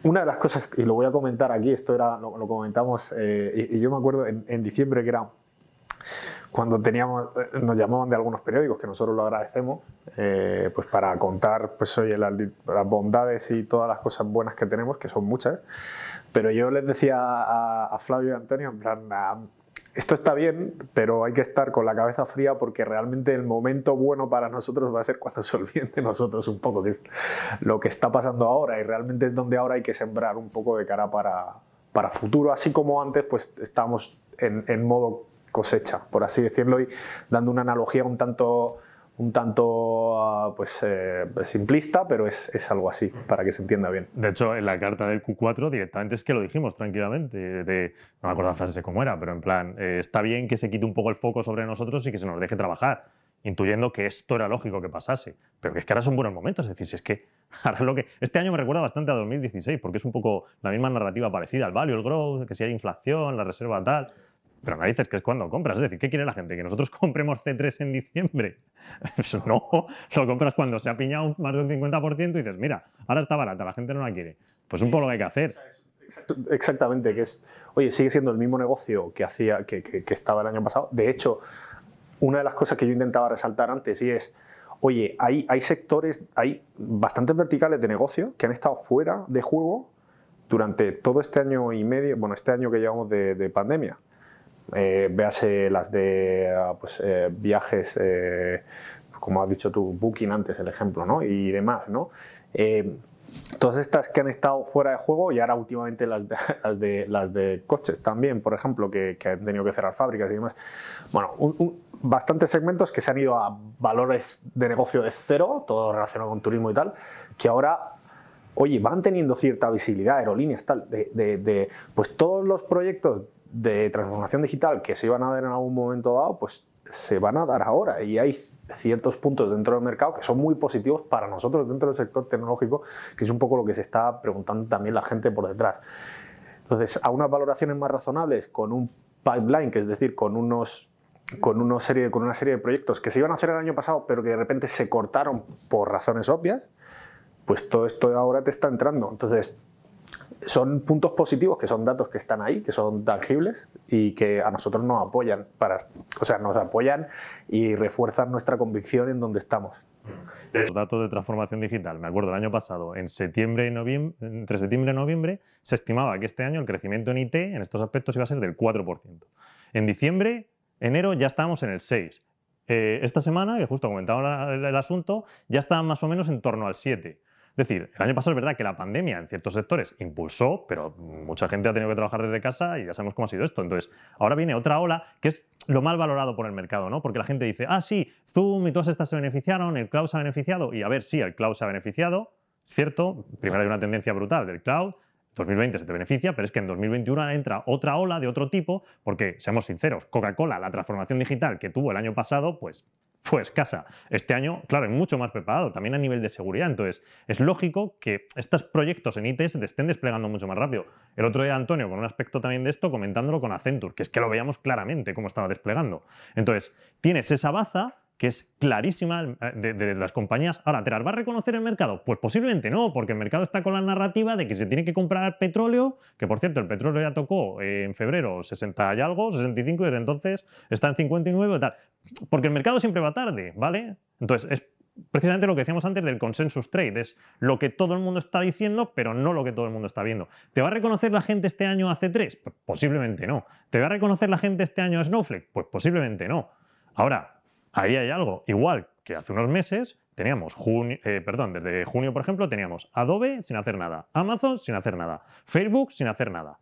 una de las cosas, y lo voy a comentar aquí, esto era, lo, comentamos, eh, y, yo me acuerdo en, diciembre que era cuando teníamos, eh, nos llamaban de algunos periódicos, que nosotros lo agradecemos, eh, pues para contar, pues oye, las, bondades y todas las cosas buenas que tenemos, que son muchas, pero yo les decía a, Flavio y Antonio, en plan, esto está bien, pero hay que estar con la cabeza fría porque realmente el momento bueno para nosotros va a ser cuando se olviden de nosotros un poco, que es lo que está pasando ahora y realmente es donde ahora hay que sembrar un poco de cara para, para futuro, así como antes pues estamos en, en modo cosecha, por así decirlo, y dando una analogía un tanto un tanto ah, pues, eh, simplista, pero es, es, algo así, para que se entienda bien. De hecho, en la carta del Q4 directamente es que lo dijimos tranquilamente, de, no me acuerdo la frase cómo era, pero en plan, eh, está bien que se quite un poco el foco sobre nosotros y que se nos deje trabajar, intuyendo que esto era lógico que pasase, pero que es que ahora son buenos momentos, es decir, si es que ahora lo que... Este año me recuerda bastante a 2016, porque es un poco la misma narrativa parecida al value, el growth, que si hay inflación, la reserva tal... Pero me dices que es cuando compras. Es decir, ¿qué quiere la gente? ¿Que nosotros compremos C3 en diciembre? Eso no, lo compras cuando se ha piñado más de un 50% y dices, mira, ahora está barata, la gente no la quiere. Pues un poco lo que hay que hacer. Exactamente, que es, oye, sigue siendo el mismo negocio que, hacía, que, que, estaba el año pasado. De hecho, una de las cosas que yo intentaba resaltar antes y es, oye, hay, hay sectores, hay bastantes verticales de negocio que han estado fuera de juego durante todo este año y medio, bueno, este año que llevamos de, de pandemia. Eh, véase las de ah, pues, eh, viajes, eh, como has dicho tú, Booking antes, el ejemplo, ¿no? y demás. ¿no? todas estas que han estado fuera de juego y ahora últimamente las de, las de, coches también, por ejemplo, que, que, han tenido que cerrar fábricas y demás. Bueno, bastantes segmentos que se han ido a valores de negocio de cero, todo relacionado con turismo y tal, que ahora oye, van teniendo cierta visibilidad, aerolíneas, tal, de, de, pues todos los proyectos de transformación digital que se iban a dar en algún momento dado, pues se van a dar ahora y hay ciertos puntos dentro del mercado que son muy positivos para nosotros dentro del sector tecnológico, que es un poco lo que se está preguntando también la gente por detrás. Entonces, a unas valoraciones más razonables, con un pipeline, que es decir, con, unos, con, una serie, con una serie de proyectos que se iban a hacer el año pasado, pero que de repente se cortaron por razones obvias, pues todo esto ahora te está entrando. Entonces, son puntos positivos, que son datos que están ahí, que son tangibles y que a nosotros nos apoyan, para, o sea, nos apoyan y refuerzan nuestra convicción en donde estamos. Los datos de transformación digital, me acuerdo el año pasado, en septiembre y noviembre, entre septiembre y noviembre, se estimaba que este año el crecimiento en IT en estos aspectos iba a ser del 4%. En diciembre, enero ya estábamos en el 6%. Eh, esta semana, que justo comentaba el, el asunto, ya está más o menos en torno al 7%. Es decir, el año pasado es verdad que la pandemia en ciertos sectores impulsó, pero mucha gente ha tenido que trabajar desde casa y ya sabemos cómo ha sido esto. Entonces, ahora viene otra ola que es lo mal valorado por el mercado, ¿no? Porque la gente dice, ah, sí, Zoom y todas estas se beneficiaron, el cloud se ha beneficiado. Y a ver, sí, el cloud se ha beneficiado, ¿cierto? Primero hay una tendencia brutal del cloud, 2020 se te beneficia, pero es que en 2021 entra otra ola de otro tipo, porque, seamos sinceros, Coca-Cola, la transformación digital que tuvo el año pasado, pues fue escasa. Este año, claro, es mucho más preparado, también a nivel de seguridad. Entonces, es lógico que estos proyectos en IT se estén desplegando mucho más rápido. El otro día, Antonio, con un aspecto también de esto, comentándolo con Accenture, que es que lo veíamos claramente cómo estaba desplegando. Entonces, tienes esa baza que es clarísima eh, de, las compañías. Ahora, ¿te las va a reconocer el mercado? Pues posiblemente no, porque el mercado está con la narrativa de que se tiene que comprar petróleo, que por cierto, el petróleo ya tocó en febrero 60 y algo, 65, y desde entonces está en 59 y tal. Porque el mercado siempre va tarde, ¿vale? Entonces, es precisamente lo que decíamos antes del consensus trade, es lo que todo el mundo está diciendo, pero no lo que todo el mundo está viendo. ¿Te va a reconocer la gente este año a C3? Pues posiblemente no. ¿Te va a reconocer la gente este año a Snowflake? Pues posiblemente no. Ahora, ahí hay algo. Igual que hace unos meses teníamos junio, eh, perdón, desde junio, por ejemplo, teníamos Adobe sin hacer nada, Amazon sin hacer nada, Facebook sin hacer nada.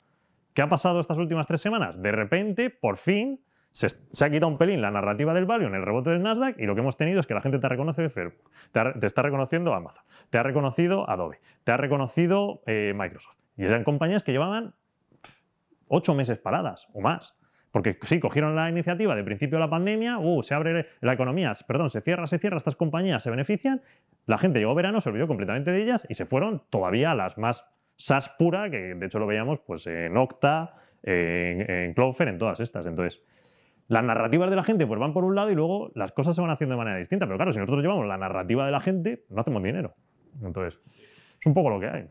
¿Qué ha pasado estas últimas tres semanas? De repente, por fin, se, ha quitado un pelín la narrativa del value en el rebote del Nasdaq y lo que hemos tenido es que la gente te reconoce de Facebook, te, está reconociendo Amazon, te ha reconocido Adobe, te ha reconocido eh, Microsoft. Y eran compañías que llevaban ocho meses paradas o más. Porque sí, cogieron la iniciativa de principio de la pandemia, uh, se abre la economía, perdón, se cierra, se cierra, estas compañías se benefician, la gente llegó verano, se olvidó completamente de ellas y se fueron todavía a las más SaaS pura, que de hecho lo veíamos pues, en Octa, en, en Cloudflare, en todas estas. Entonces, las narrativas de la gente pues van por un lado y luego las cosas se van haciendo de manera distinta. Pero claro, si nosotros llevamos la narrativa de la gente, no hacemos dinero. Entonces, es un poco lo que hay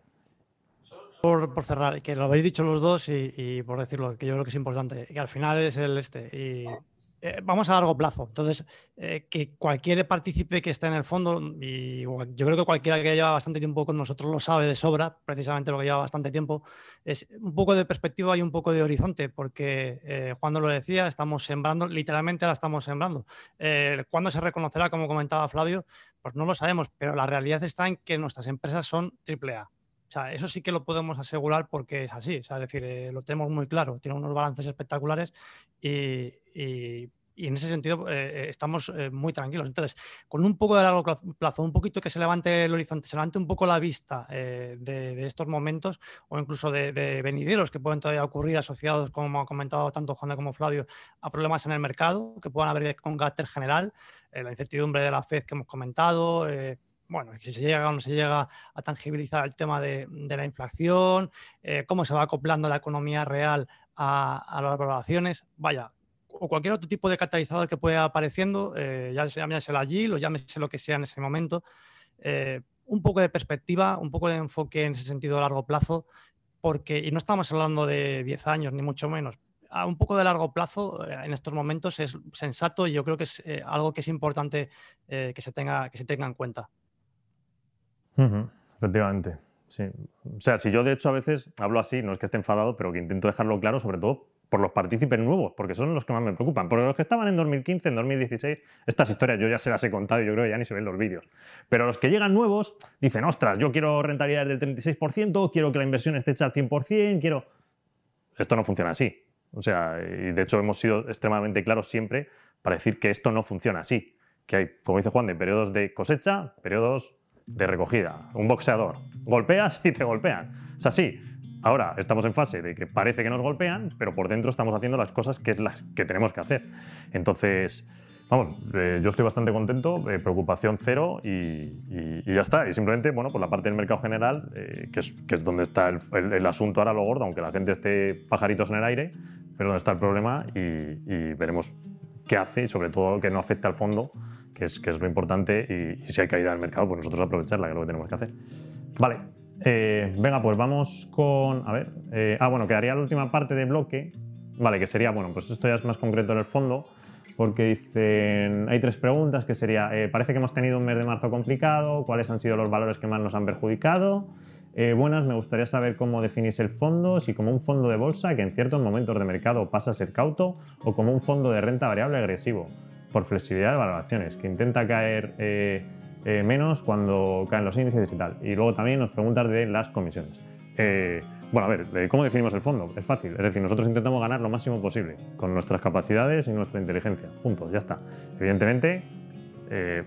por, cerrar, que lo habéis dicho los dos y, por decirlo, que yo creo que es importante, que al final es el este. Y eh, vamos a largo plazo. Entonces, eh, que cualquier partícipe que esté en el fondo, y yo creo que cualquiera que lleva bastante tiempo con nosotros lo sabe de sobra, precisamente lo que lleva bastante tiempo, es un poco de perspectiva y un poco de horizonte, porque eh, Juan lo decía, estamos sembrando, literalmente la estamos sembrando. ¿Cuándo se reconocerá, como comentaba Flavio? Pues no lo sabemos, pero la realidad está en que nuestras empresas son AAA. O sea, eso sí que lo podemos asegurar porque es así. es decir, lo tenemos muy claro. Tiene unos balances espectaculares y, y, en ese sentido eh, eh, estamos eh, muy tranquilos. Entonces, con un poco de largo plazo, un poquito que se levante el horizonte, se levante un poco la vista de, estos momentos o incluso de, venideros que pueden todavía ocurrir asociados, como ha comentado tanto Juan como Flavio, a problemas en el mercado que puedan haber con carácter general, la incertidumbre de la FED que hemos comentado bueno, si se llega o no se llega a tangibilizar el tema de, la inflación, cómo se va acoplando la economía real a, las valoraciones. Vaya, o cualquier otro tipo de catalizador que pueda apareciendo, eh, ya llámese la GIL o llámese lo que sea en ese momento, eh, un poco de perspectiva, un poco de enfoque en ese sentido a largo plazo, porque, y no estamos hablando de 10 años ni mucho menos, a un poco de largo plazo eh, en estos momentos es sensato y yo creo que es algo que es importante que, se tenga, que se tenga en cuenta. Efectivamente. Sí. O sea, si yo de hecho a veces hablo así, no es que esté enfadado, pero que intento dejarlo claro, sobre todo por los partícipes nuevos, porque son los que más me preocupan. Por los que estaban en 2015, en 2016, estas historias yo ya se las he contado y yo creo que ya ni se ven los vídeos. Pero los que llegan nuevos dicen, ostras, yo quiero rentabilidad del 36%, quiero que la inversión esté hecha al 100%, quiero... Esto no funciona así. O sea, y de hecho hemos sido extremadamente claros siempre para decir que esto no funciona así. Que hay, como dice Juan, de periodos de cosecha, periodos de recogida. Un boxeador. Golpeas y te golpean. Es así. Ahora estamos en fase de que parece que nos golpean, pero por dentro estamos haciendo las cosas que, es las que tenemos que hacer. Entonces, vamos, eh, yo estoy bastante contento, eh, preocupación cero y, ya está. Y simplemente, bueno, por la parte del mercado general, eh, que, es, que, es, donde está el, asunto ahora lo gordo, aunque la gente esté pajaritos en el aire, pero donde está el problema y, veremos qué hace y sobre todo que no afecte al fondo, que es, que es lo importante y, si hay caída del mercado, pues nosotros aprovecharla, que es lo que tenemos que hacer. Vale, eh, venga, pues vamos con. A ver. Eh, ah, bueno, quedaría la última parte de bloque. Vale, que sería, bueno, pues esto ya es más concreto en el fondo, porque dicen. Hay tres preguntas que sería: eh, parece que hemos tenido un mes de marzo complicado, ¿cuáles han sido los valores que más nos han perjudicado? buenas, me gustaría saber cómo definís el fondo, si como un fondo de bolsa que en ciertos momentos de mercado pasa a ser cauto o como un fondo de renta variable agresivo, por flexibilidad de valoraciones, que intenta caer eh, menos cuando caen los índices y tal. Y luego también nos preguntas de las comisiones. Eh, bueno, a ver, ¿cómo definimos el fondo? Es fácil. Es decir, nosotros intentamos ganar lo máximo posible con nuestras capacidades y nuestra inteligencia. Punto, ya está. Evidentemente, eh,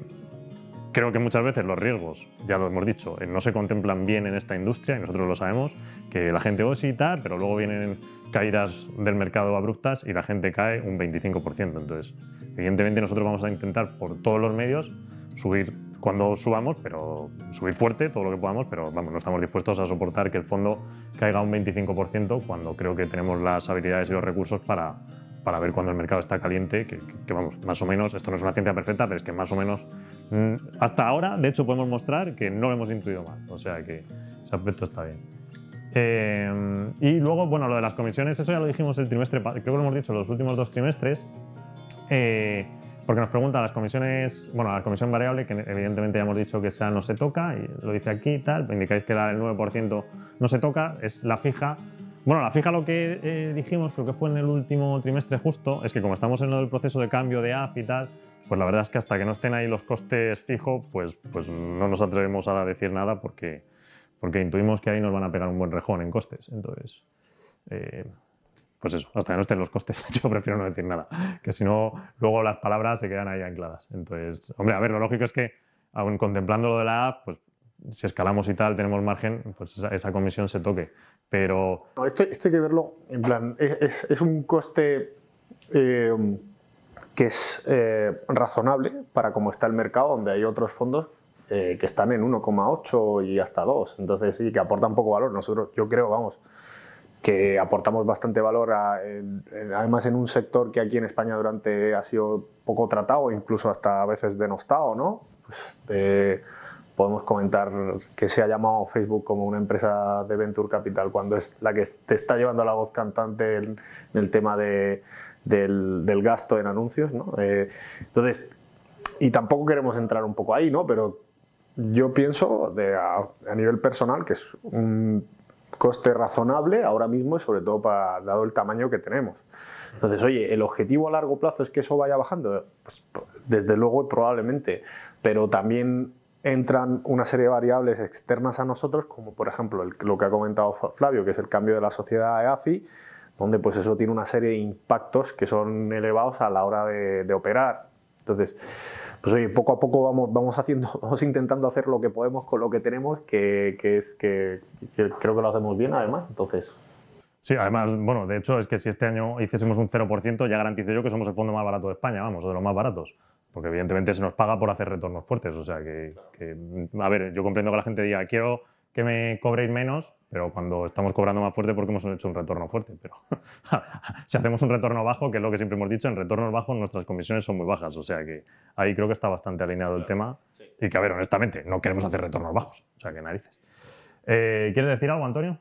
creo que muchas veces los riesgos, ya lo hemos dicho, no se contemplan bien en esta industria y nosotros lo sabemos, que la gente osi y tal, pero luego vienen caídas del mercado abruptas y la gente cae un 25%. Entonces, evidentemente nosotros vamos a intentar por todos los medios subir cuando subamos, pero subir fuerte todo lo que podamos, pero vamos, no estamos dispuestos a soportar que el fondo caiga un 25% cuando creo que tenemos las habilidades y los recursos para, para ver cuando el mercado está caliente, que, vamos, más o menos, esto no es una ciencia perfecta, pero es que más o menos, mm, hasta ahora, de hecho, podemos mostrar que no lo hemos intuido mal, o sea que ese aspecto está bien. Eh, y luego, bueno, lo de las comisiones, eso ya lo dijimos el trimestre, creo que lo hemos dicho los últimos dos trimestres. Eh, porque nos pregunta las comisiones, bueno, la comisión variable, que evidentemente ya hemos dicho que esa no se toca, y lo dice aquí y tal, indicáis que la del 9% no se toca, es la fija. Bueno, la fija lo que eh, dijimos, creo que fue en el último trimestre justo, es que como estamos en el proceso de cambio de AF y tal, pues la verdad es que hasta que no estén ahí los costes fijos, pues, pues no nos atrevemos a decir nada porque, porque intuimos que ahí nos van a pegar un buen rejón en costes. Entonces, eh, pues eso, hasta que no estén los costes, yo prefiero no decir nada, que si no, luego las palabras se quedan ahí ancladas. Entonces, hombre, a ver, lo lógico es que, aún contemplando lo de la app, pues si escalamos y tal, tenemos margen, pues esa, comisión se toque. Pero... esto, esto, hay que verlo, en plan, es, un coste eh, que es eh, razonable para cómo está el mercado, donde hay otros fondos eh, que están en 1,8 y hasta 2, entonces sí, que aportan poco valor. Nosotros, yo creo, vamos, que aportamos bastante valor, además en un sector que aquí en España durante ha sido poco tratado, incluso hasta a veces denostado, ¿no? Pues, podemos comentar que se ha llamado Facebook como una empresa de Venture Capital cuando es la que te está llevando la voz cantante en, el tema de, del, del gasto en anuncios, ¿no? Eh, entonces, y tampoco queremos entrar un poco ahí, ¿no? Pero yo pienso de, a, a, nivel personal que es un coste razonable ahora mismo y sobre todo para dado el tamaño que tenemos. Entonces, oye, ¿el objetivo a largo plazo es que eso vaya bajando? Pues, desde luego, probablemente, pero también entran una serie de variables externas a nosotros, como por ejemplo el, lo que ha comentado Flavio, que es el cambio de la sociedad EAFI, donde pues eso tiene una serie de impactos que son elevados a la hora de, de operar. Entonces, pues oye, poco a poco vamos, vamos, haciendo, vamos intentando hacer lo que podemos con lo que tenemos, que, que es que, que, creo que lo hacemos bien además. Entonces. Sí, además, bueno, de hecho es que si este año hiciésemos un 0%, ya garantizo yo que somos el fondo más barato de España, vamos, o de los más baratos. Porque evidentemente se nos paga por hacer retornos fuertes. O sea que, que a ver, yo comprendo que la gente diga, quiero que me cobréis menos, pero cuando estamos cobrando más fuerte porque hemos hecho un retorno fuerte. Pero si hacemos un retorno bajo, que es lo que siempre hemos dicho, en retornos bajos nuestras comisiones son muy bajas. O sea que ahí creo que está bastante alineado el tema. Y que, a ver, honestamente, no queremos hacer retornos bajos. O sea que narices. Eh, ¿Quieres decir algo, Antonio?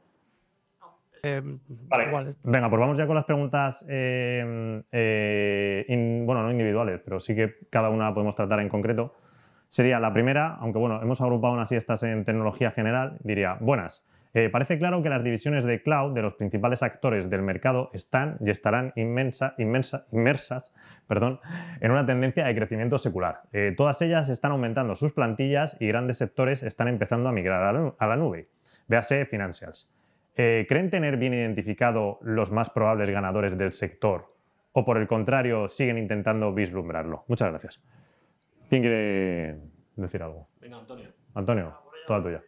Eh, vale. Igual. Venga, pues vamos ya con las preguntas, eh, eh, in, bueno, no individuales, pero sí que cada una podemos tratar en concreto sería la primera, aunque bueno, hemos agrupado unas y estas en tecnología general, diría, buenas. Eh, parece claro que las divisiones de cloud de los principales actores del mercado están y estarán inmensa, inmensa, inmersas perdón, en una tendencia de crecimiento secular. Eh, todas ellas están aumentando sus plantillas y grandes sectores están empezando a migrar a la, a la nube. Véase Financials. Eh, ¿Creen tener bien identificado los más probables ganadores del sector o por el contrario siguen intentando vislumbrarlo? Muchas gracias. ¿Quién quiere decir algo? Venga, Antonio. Antonio, toda tuya.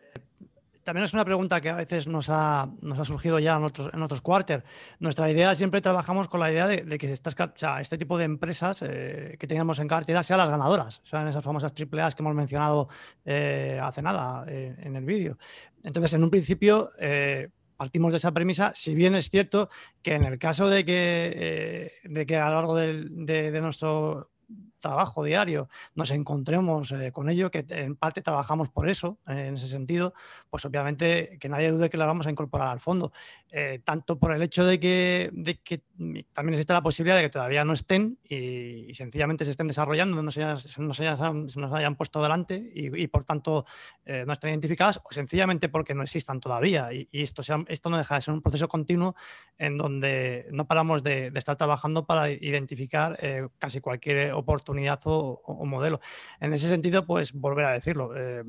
También es una pregunta que a veces nos ha, nos ha surgido ya en otros, en otros quarter. Nuestra idea siempre trabajamos con la idea de, de que estas, o sea, este tipo de empresas eh, que tengamos en cartera sean las ganadoras, sean esas famosas triple A's que hemos mencionado eh, hace nada eh, en el vídeo. Entonces, en un principio, eh, partimos de esa premisa, si bien es cierto que en el caso de que, eh, de que a lo largo de, de, nuestro trabajo diario nos encontremos eh, con ello, que en parte trabajamos por eso, eh, en ese sentido, pues obviamente que nadie dude que la vamos a incorporar al fondo. Eh, tanto por el hecho de que, de que, también existe la posibilidad de que todavía no estén y, y sencillamente se estén desarrollando, no se, no se, hayan, se nos hayan puesto delante y, y por tanto eh, no estén identificadas, o sencillamente porque no existan todavía. Y, y esto, sea, esto no deja de ser un proceso continuo en donde no paramos de, de estar trabajando para identificar eh, casi cualquier oportunidad o, o, modelo. En ese sentido, pues volver a decirlo, eh,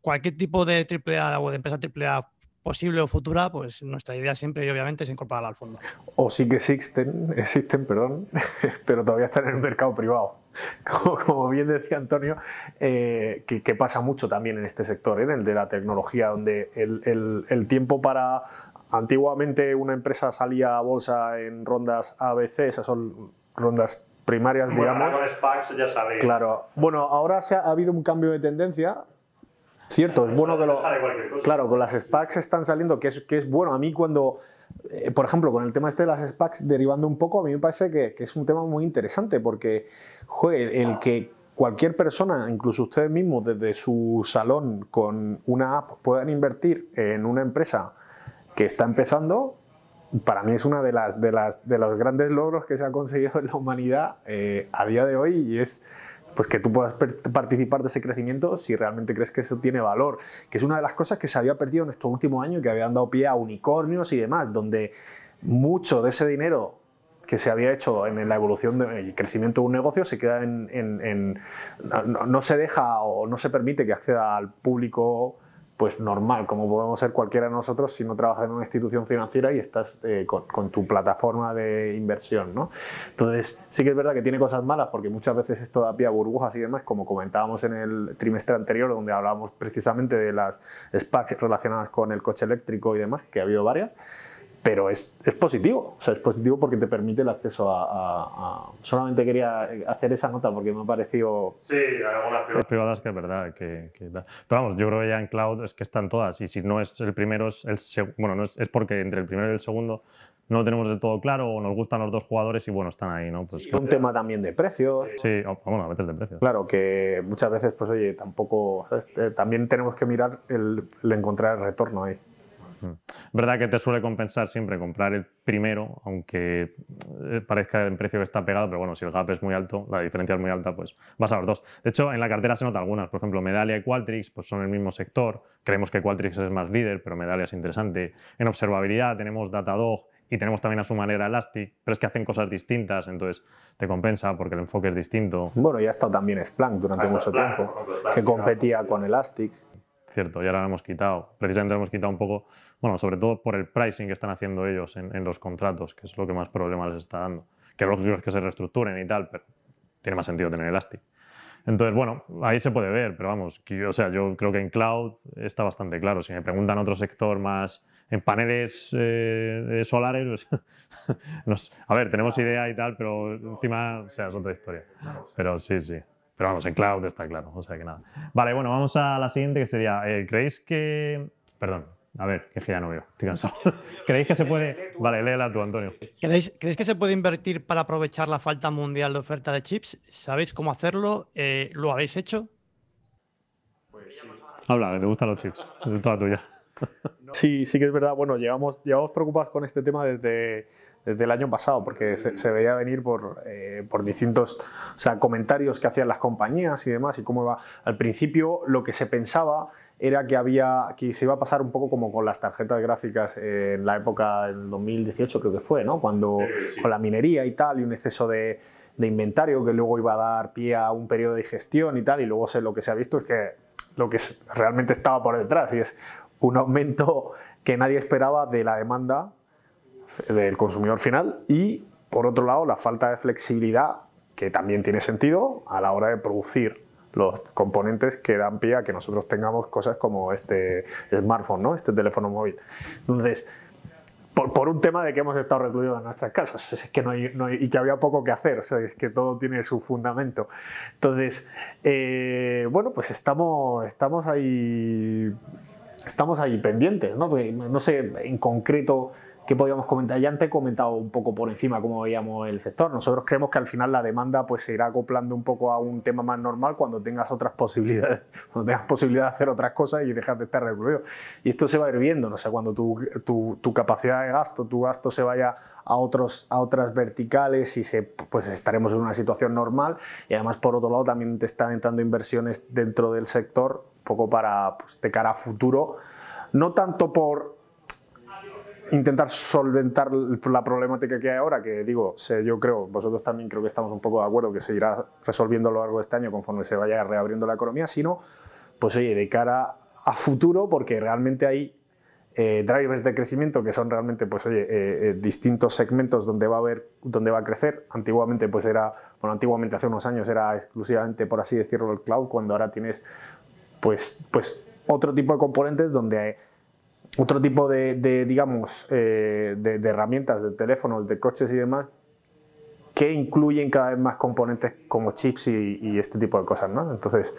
cualquier tipo de AAA o de empresa AAA posible o futura, pues nuestra idea siempre y obviamente es incorporarla al fondo. O sí que existen, existen, perdón, pero todavía están en el mercado privado. Como, bien decía Antonio, eh, que, que, pasa mucho también en este sector, ¿eh? en el de la tecnología, donde el, el, el tiempo para Antiguamente una empresa salía a bolsa en rondas ABC, esas son rondas primarias, bueno, digamos. Con SPACs ya sabéis. Claro. Bueno, ahora se ha, ha, habido un cambio de tendencia. Cierto, es bueno que lo. Claro, con las SPACs están saliendo, que es, que es bueno. A mí cuando. Eh, por ejemplo, con el tema este de las SPACs, derivando un poco, a mí me parece que, que es un tema muy interesante porque, joder, el que cualquier persona, incluso ustedes mismos, desde su salón con una app, puedan invertir en una empresa que está empezando, para mí es uno de, las, de, las, de los grandes logros que se ha conseguido en la humanidad eh, a día de hoy y es pues que tú puedas participar de ese crecimiento si realmente crees que eso tiene valor, que es una de las cosas que se había perdido en estos últimos años, que habían dado pie a unicornios y demás, donde mucho de ese dinero que se había hecho en la evolución del crecimiento de un negocio se queda en, en, no, no, se deja o no se permite que acceda al público pues normal, como podemos ser cualquiera de nosotros si no trabajas en una institución financiera y estás eh, con, con, tu plataforma de inversión. ¿no? Entonces, sí que es verdad que tiene cosas malas porque muchas veces esto da pie a burbujas y demás, como comentábamos en el trimestre anterior, donde hablábamos precisamente de las SPACs relacionadas con el coche eléctrico y demás, que ha habido varias pero es, es, positivo, o sea, es positivo porque te permite el acceso a, a, a, Solamente quería hacer esa nota porque me ha parecido... Sí, hay algunas privadas, privadas que es verdad. Que, que, Pero vamos, yo creo que ya en cloud es que están todas y si no es el primero, es el seg... bueno, no es, es, porque entre el primero y el segundo no lo tenemos del todo claro o nos gustan los dos jugadores y bueno, están ahí, ¿no? Pues, sí, un tema también de precios. Sí, bueno, a veces de precios. Claro, que muchas veces, pues oye, tampoco... ¿sabes? También tenemos que mirar el, el encontrar el retorno ahí. Verdad que te suele compensar siempre comprar el primero, aunque eh, parezca en precio que está pegado, pero bueno, si el gap es muy alto, la diferencia es muy alta, pues vas a los dos. De hecho, en la cartera se nota algunas, por ejemplo, Medalia y Qualtrics pues son el mismo sector. Creemos que Qualtrics es más líder, pero Medalia es interesante. En observabilidad tenemos Datadog y tenemos también a su manera Elastic, pero es que hacen cosas distintas, entonces te compensa porque el enfoque es distinto. Bueno, ya ha estado también Splunk durante mucho tiempo, que competía con Elastic. Cierto, y ahora lo hemos quitado. Precisamente lo hemos quitado un poco, bueno, sobre todo por el pricing que están haciendo ellos en, los contratos, que es lo que más problemas les está dando. Que lógico es que se reestructuren y tal, pero tiene más sentido tener Elastic. Entonces, bueno, ahí se puede ver, pero vamos, o sea, yo creo que en cloud está bastante claro. Si me preguntan otro sector más en paneles eh, solares, pues, a ver, tenemos idea y tal, pero encima, o sea, es otra historia. Pero sí, sí. Pero vamos, en cloud está claro, o sea que nada. Vale, bueno, vamos a la siguiente que sería, eh, ¿creéis que... Perdón, a ver, que ya no veo, estoy cansado. ¿Creéis que se puede...? Vale, léela tú, Antonio. ¿Creéis, que se puede invertir para aprovechar la falta mundial de oferta de chips? ¿Sabéis cómo hacerlo? Eh, ¿Lo habéis hecho? Pues sí. Habla, te gustan los chips, es toda tuya. Sí, sí que es verdad. Bueno, llevamos, llevamos preocupados con este tema desde desde el año pasado, porque se, veía venir por, eh, por distintos o sea, comentarios que hacían las compañías y demás, y cómo iba. Al principio lo que se pensaba era que, había, que se iba a pasar un poco como con las tarjetas gráficas en la época del 2018 creo que fue, ¿no? Cuando con la minería y tal, y un exceso de, de, inventario que luego iba a dar pie a un periodo de gestión y tal, y luego lo que se ha visto es que lo que realmente estaba por detrás, y es un aumento que nadie esperaba de la demanda del consumidor final y, por otro lado, la falta de flexibilidad, que también tiene sentido a la hora de producir los componentes que dan pie a que nosotros tengamos cosas como este smartphone, ¿no? este teléfono móvil. Entonces, por, un tema de que hemos estado recluidos en nuestras casas es que no hay, y que había poco que hacer, o sea, es que todo tiene su fundamento. Entonces, eh, bueno, pues estamos, estamos ahí estamos ahí pendientes, ¿no? no sé en concreto ¿Qué podríamos comentar? Ya antes he comentado un poco por encima cómo veíamos el sector. Nosotros creemos que al final la demanda pues, se irá acoplando un poco a un tema más normal cuando tengas otras posibilidades, cuando tengas posibilidad de hacer otras cosas y dejar de estar recluido. Y esto se va a ir viendo, no sé, cuando tu, tu, tu, capacidad de gasto, tu gasto se vaya a, otros, a otras verticales y se, pues estaremos en una situación normal. Y además, por otro lado, también te están entrando inversiones dentro del sector, un poco para, pues, de cara a futuro, no tanto por intentar solventar la problemática que hay ahora, que digo, yo creo, vosotros también creo que estamos un poco de acuerdo que se irá resolviendo a lo largo de este año conforme se vaya reabriendo la economía, sino, pues oye, de cara a futuro, porque realmente hay eh, drivers de crecimiento que son realmente, pues oye, eh, eh, distintos segmentos donde va a haber, donde va a crecer. Antiguamente, pues era, bueno, antiguamente hace unos años era exclusivamente, por así decirlo, el cloud, cuando ahora tienes, pues, pues otro tipo de componentes donde otro tipo de, digamos, eh, de, herramientas, de teléfonos, de coches y demás, que incluyen cada vez más componentes como chips y, este tipo de cosas, ¿no? Entonces,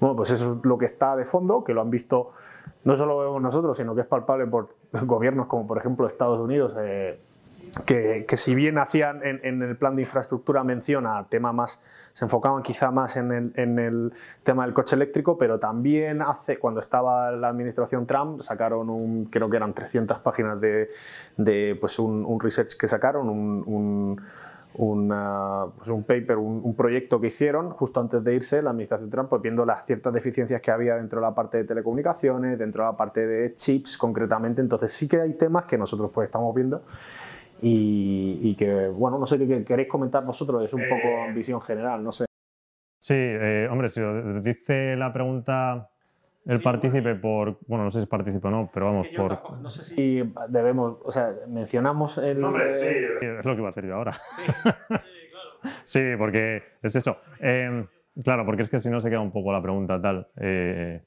bueno, pues eso es lo que está de fondo, que lo han visto, no solo vemos nosotros, sino que es palpable por gobiernos como por ejemplo Estados Unidos, eh, que, si bien hacían en, el plan de infraestructura mención a tema más, se enfocaban quizá más en el, tema del coche eléctrico, pero también hace, cuando estaba la administración Trump, sacaron un, creo que eran 300 páginas de, pues un, research que sacaron, un, pues un paper, un, proyecto que hicieron justo antes de irse la administración Trump, pues viendo las ciertas deficiencias que había dentro de la parte de telecomunicaciones, dentro de la parte de chips concretamente. Entonces sí que hay temas que nosotros pues estamos viendo y, que, bueno, no sé qué queréis comentar vosotros, es un poco en visión general, no sé. Sí, eh, hombre, si lo dice la pregunta el partícipe por, bueno, no sé si es partícipe o no, pero vamos, por... No sé si debemos, o sea, mencionamos el... Hombre, sí, es lo que iba a hacer yo ahora. Sí, sí, claro. sí porque es eso. Em, claro, porque es que si no se queda un poco la pregunta tal. Eh,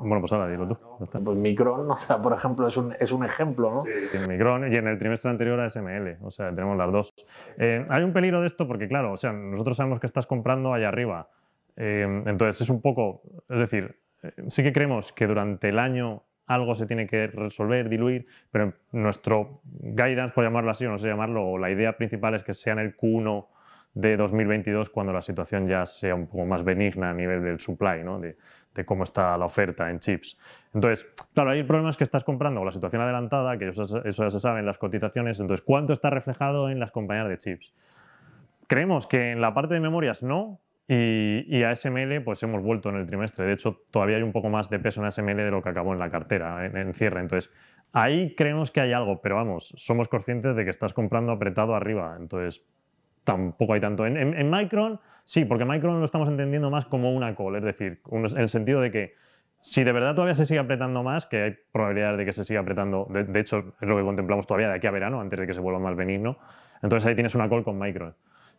bueno, pues ahora dilo tú. Pues Micron, o sea, por ejemplo, es un, es un ejemplo, ¿no? Sí, Micron y en el trimestre anterior a SML, o sea, tenemos las dos. Eh, hay un peligro de esto porque, claro, o sea, nosotros sabemos que estás comprando allá arriba. Eh, entonces, es un poco, es decir, eh, sí que creemos que durante el año algo se tiene que resolver, diluir, pero nuestro guidance, por llamarlo así, o no sé llamarlo, o la idea principal es que sea en el Q1 de 2022 cuando la situación ya sea un poco más benigna a nivel del supply, ¿no? de, de cómo está la oferta en chips. Entonces, claro, ahí el problema es que estás comprando la situación adelantada, que eso, eso ya se sabe en las cotizaciones, entonces, ¿cuánto está reflejado en las compañías de chips? Creemos que en la parte de memorias no, y, y, a SML pues hemos vuelto en el trimestre. De hecho, todavía hay un poco más de peso en SML de lo que acabó en la cartera, en, en, cierre. Entonces, ahí creemos que hay algo, pero vamos, somos conscientes de que estás comprando apretado arriba. Entonces, tampoco hay tanto. En, en, en Micron, sí, porque Micron lo estamos entendiendo más como una call, es decir, en el sentido de que si de verdad todavía se sigue apretando más, que hay probabilidades de que se siga apretando, de, de, hecho es lo que contemplamos todavía de aquí a verano, antes de que se vuelva más benigno, entonces ahí tienes una call con Micron.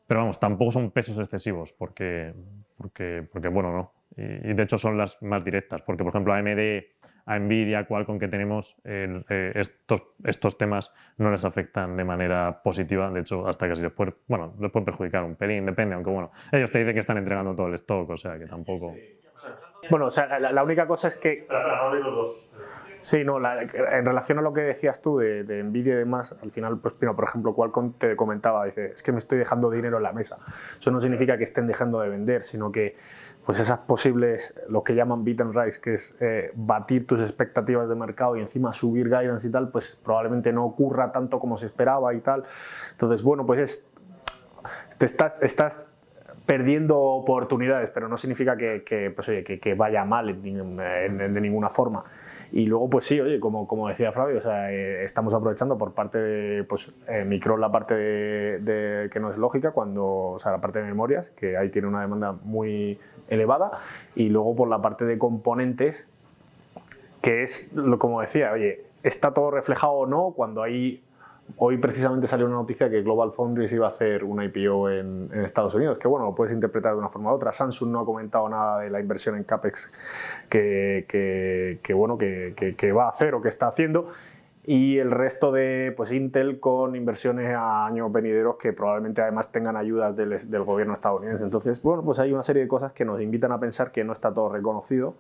Pero vamos, tampoco son pesos excesivos, porque, porque, porque bueno, no. Y, y, de hecho son las más directas, porque por ejemplo a AMD, a Nvidia, Qualcomm que tenemos, eh, eh, estos, estos temas no les afectan de manera positiva, de hecho hasta casi después, bueno, les pueden perjudicar un pelín, depende, aunque bueno, ellos te dicen que están entregando todo el stock, o sea que tampoco... Bueno, o sea, la, la única cosa es que... Sí, no, la, en relación a lo que decías tú de, de Nvidia y demás, al final, pues, por ejemplo, Qualcomm te comentaba, dice, es que me estoy dejando dinero en la mesa. Eso no significa que estén dejando de vender, sino que pues esas posibles, lo que llaman beat and rise, que es eh, batir tus expectativas de mercado y encima subir guidance y tal, pues probablemente no ocurra tanto como se esperaba y tal. Entonces, bueno, pues es, te estás, estás perdiendo oportunidades, pero no significa que, que, pues, oye, que, que vaya mal en, en, de ninguna forma. Y luego, pues sí, oye, como, como decía Flavio, o sea, eh, estamos aprovechando por parte de pues, eh, Micron la parte de, que no es lógica, cuando, o sea, la parte de memorias, que ahí tiene una demanda muy elevada, y luego por la parte de componentes, que es, como decía, oye, está todo reflejado o no cuando hay Hoy precisamente salió una noticia que Global Foundries iba a hacer una IPO en, Estados Unidos, que bueno, lo puedes interpretar de una forma u otra. Samsung no ha comentado nada de la inversión en CAPEX que, bueno, que, va a hacer o que está haciendo. Y el resto de pues, Intel con inversiones a años venideros que probablemente además tengan ayudas del, gobierno estadounidense. Entonces, bueno, pues hay una serie de cosas que nos invitan a pensar que no está todo reconocido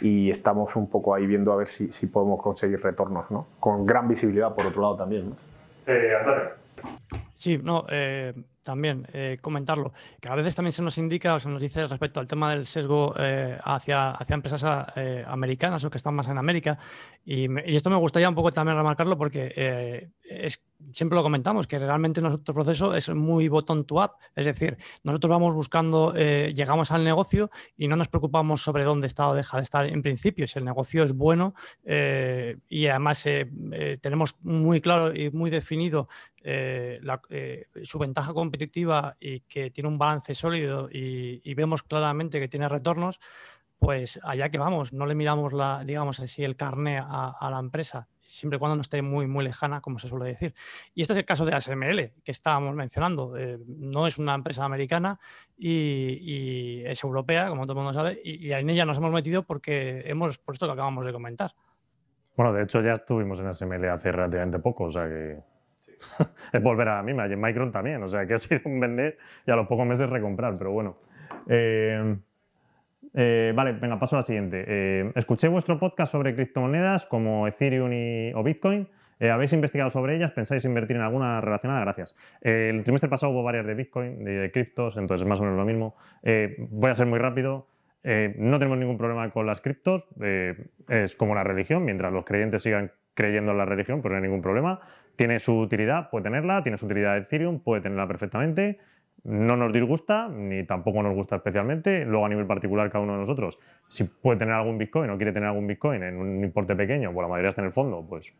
y estamos un poco ahí viendo a ver si, podemos conseguir retornos, ¿no? Con gran visibilidad por otro lado también. Eh, Antonio. Sí, no, eh, también eh, comentarlo, que a veces también se nos indica o se nos dice respecto al tema del sesgo eh, hacia, hacia empresas americanas o que están más en América. Y, me, y, esto me gustaría un poco también remarcarlo porque es, siempre lo comentamos, que realmente nuestro proceso es muy bottom to up. Es decir, nosotros vamos buscando, eh, llegamos al negocio y no nos preocupamos sobre dónde está o deja de estar en principio. Si el negocio es bueno eh, y además tenemos muy claro y muy definido la, su ventaja competitiva y que tiene un balance sólido y, vemos claramente que tiene retornos, pues allá que vamos, no le miramos la, digamos así, el carné a, la empresa, siempre y cuando no esté muy, muy lejana, como se suele decir. Y este es el caso de ASML, que estábamos mencionando. Eh, no es una empresa americana y, y, es europea, como todo el mundo sabe, y, y, en ella nos hemos metido porque hemos, por esto que acabamos de comentar. Bueno, de hecho ya estuvimos en ASML hace relativamente poco, o sea que es volver a la misma, y en Micron también, o sea que ha sido un vender y a los pocos meses recomprar, pero bueno. Eh, eh, vale, venga, paso a la siguiente. Eh, escuché vuestro podcast sobre criptomonedas como Ethereum y, o Bitcoin. Eh, ¿Habéis investigado sobre ellas? ¿Pensáis invertir en alguna relacionada? Gracias. El trimestre pasado hubo varias de Bitcoin, de, criptos, entonces es más o menos lo mismo. Voy a ser muy rápido. no tenemos ningún problema con las criptos. es como la religión. Mientras los creyentes sigan creyendo en la religión, pues no hay ningún problema. Tiene su utilidad, puede tenerla. Tiene su utilidad Ethereum, puede tenerla perfectamente no nos disgusta ni tampoco nos gusta especialmente. Luego, a nivel particular, cada uno de nosotros, si puede tener algún Bitcoin o quiere tener algún Bitcoin en un importe pequeño, pues la mayoría está en el fondo, pues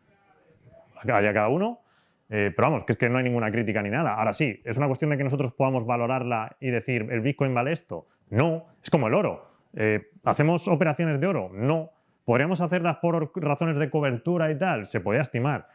haya cada uno. Eh, pero vamos, que es que no hay ninguna crítica ni nada. Ahora sí, ¿es una cuestión de que nosotros podamos valorarla y decir, ¿el Bitcoin vale esto? No, es como el oro. Eh, ¿Hacemos operaciones de oro? No. ¿Podríamos hacerlas por razones de cobertura y tal? Se podría estimar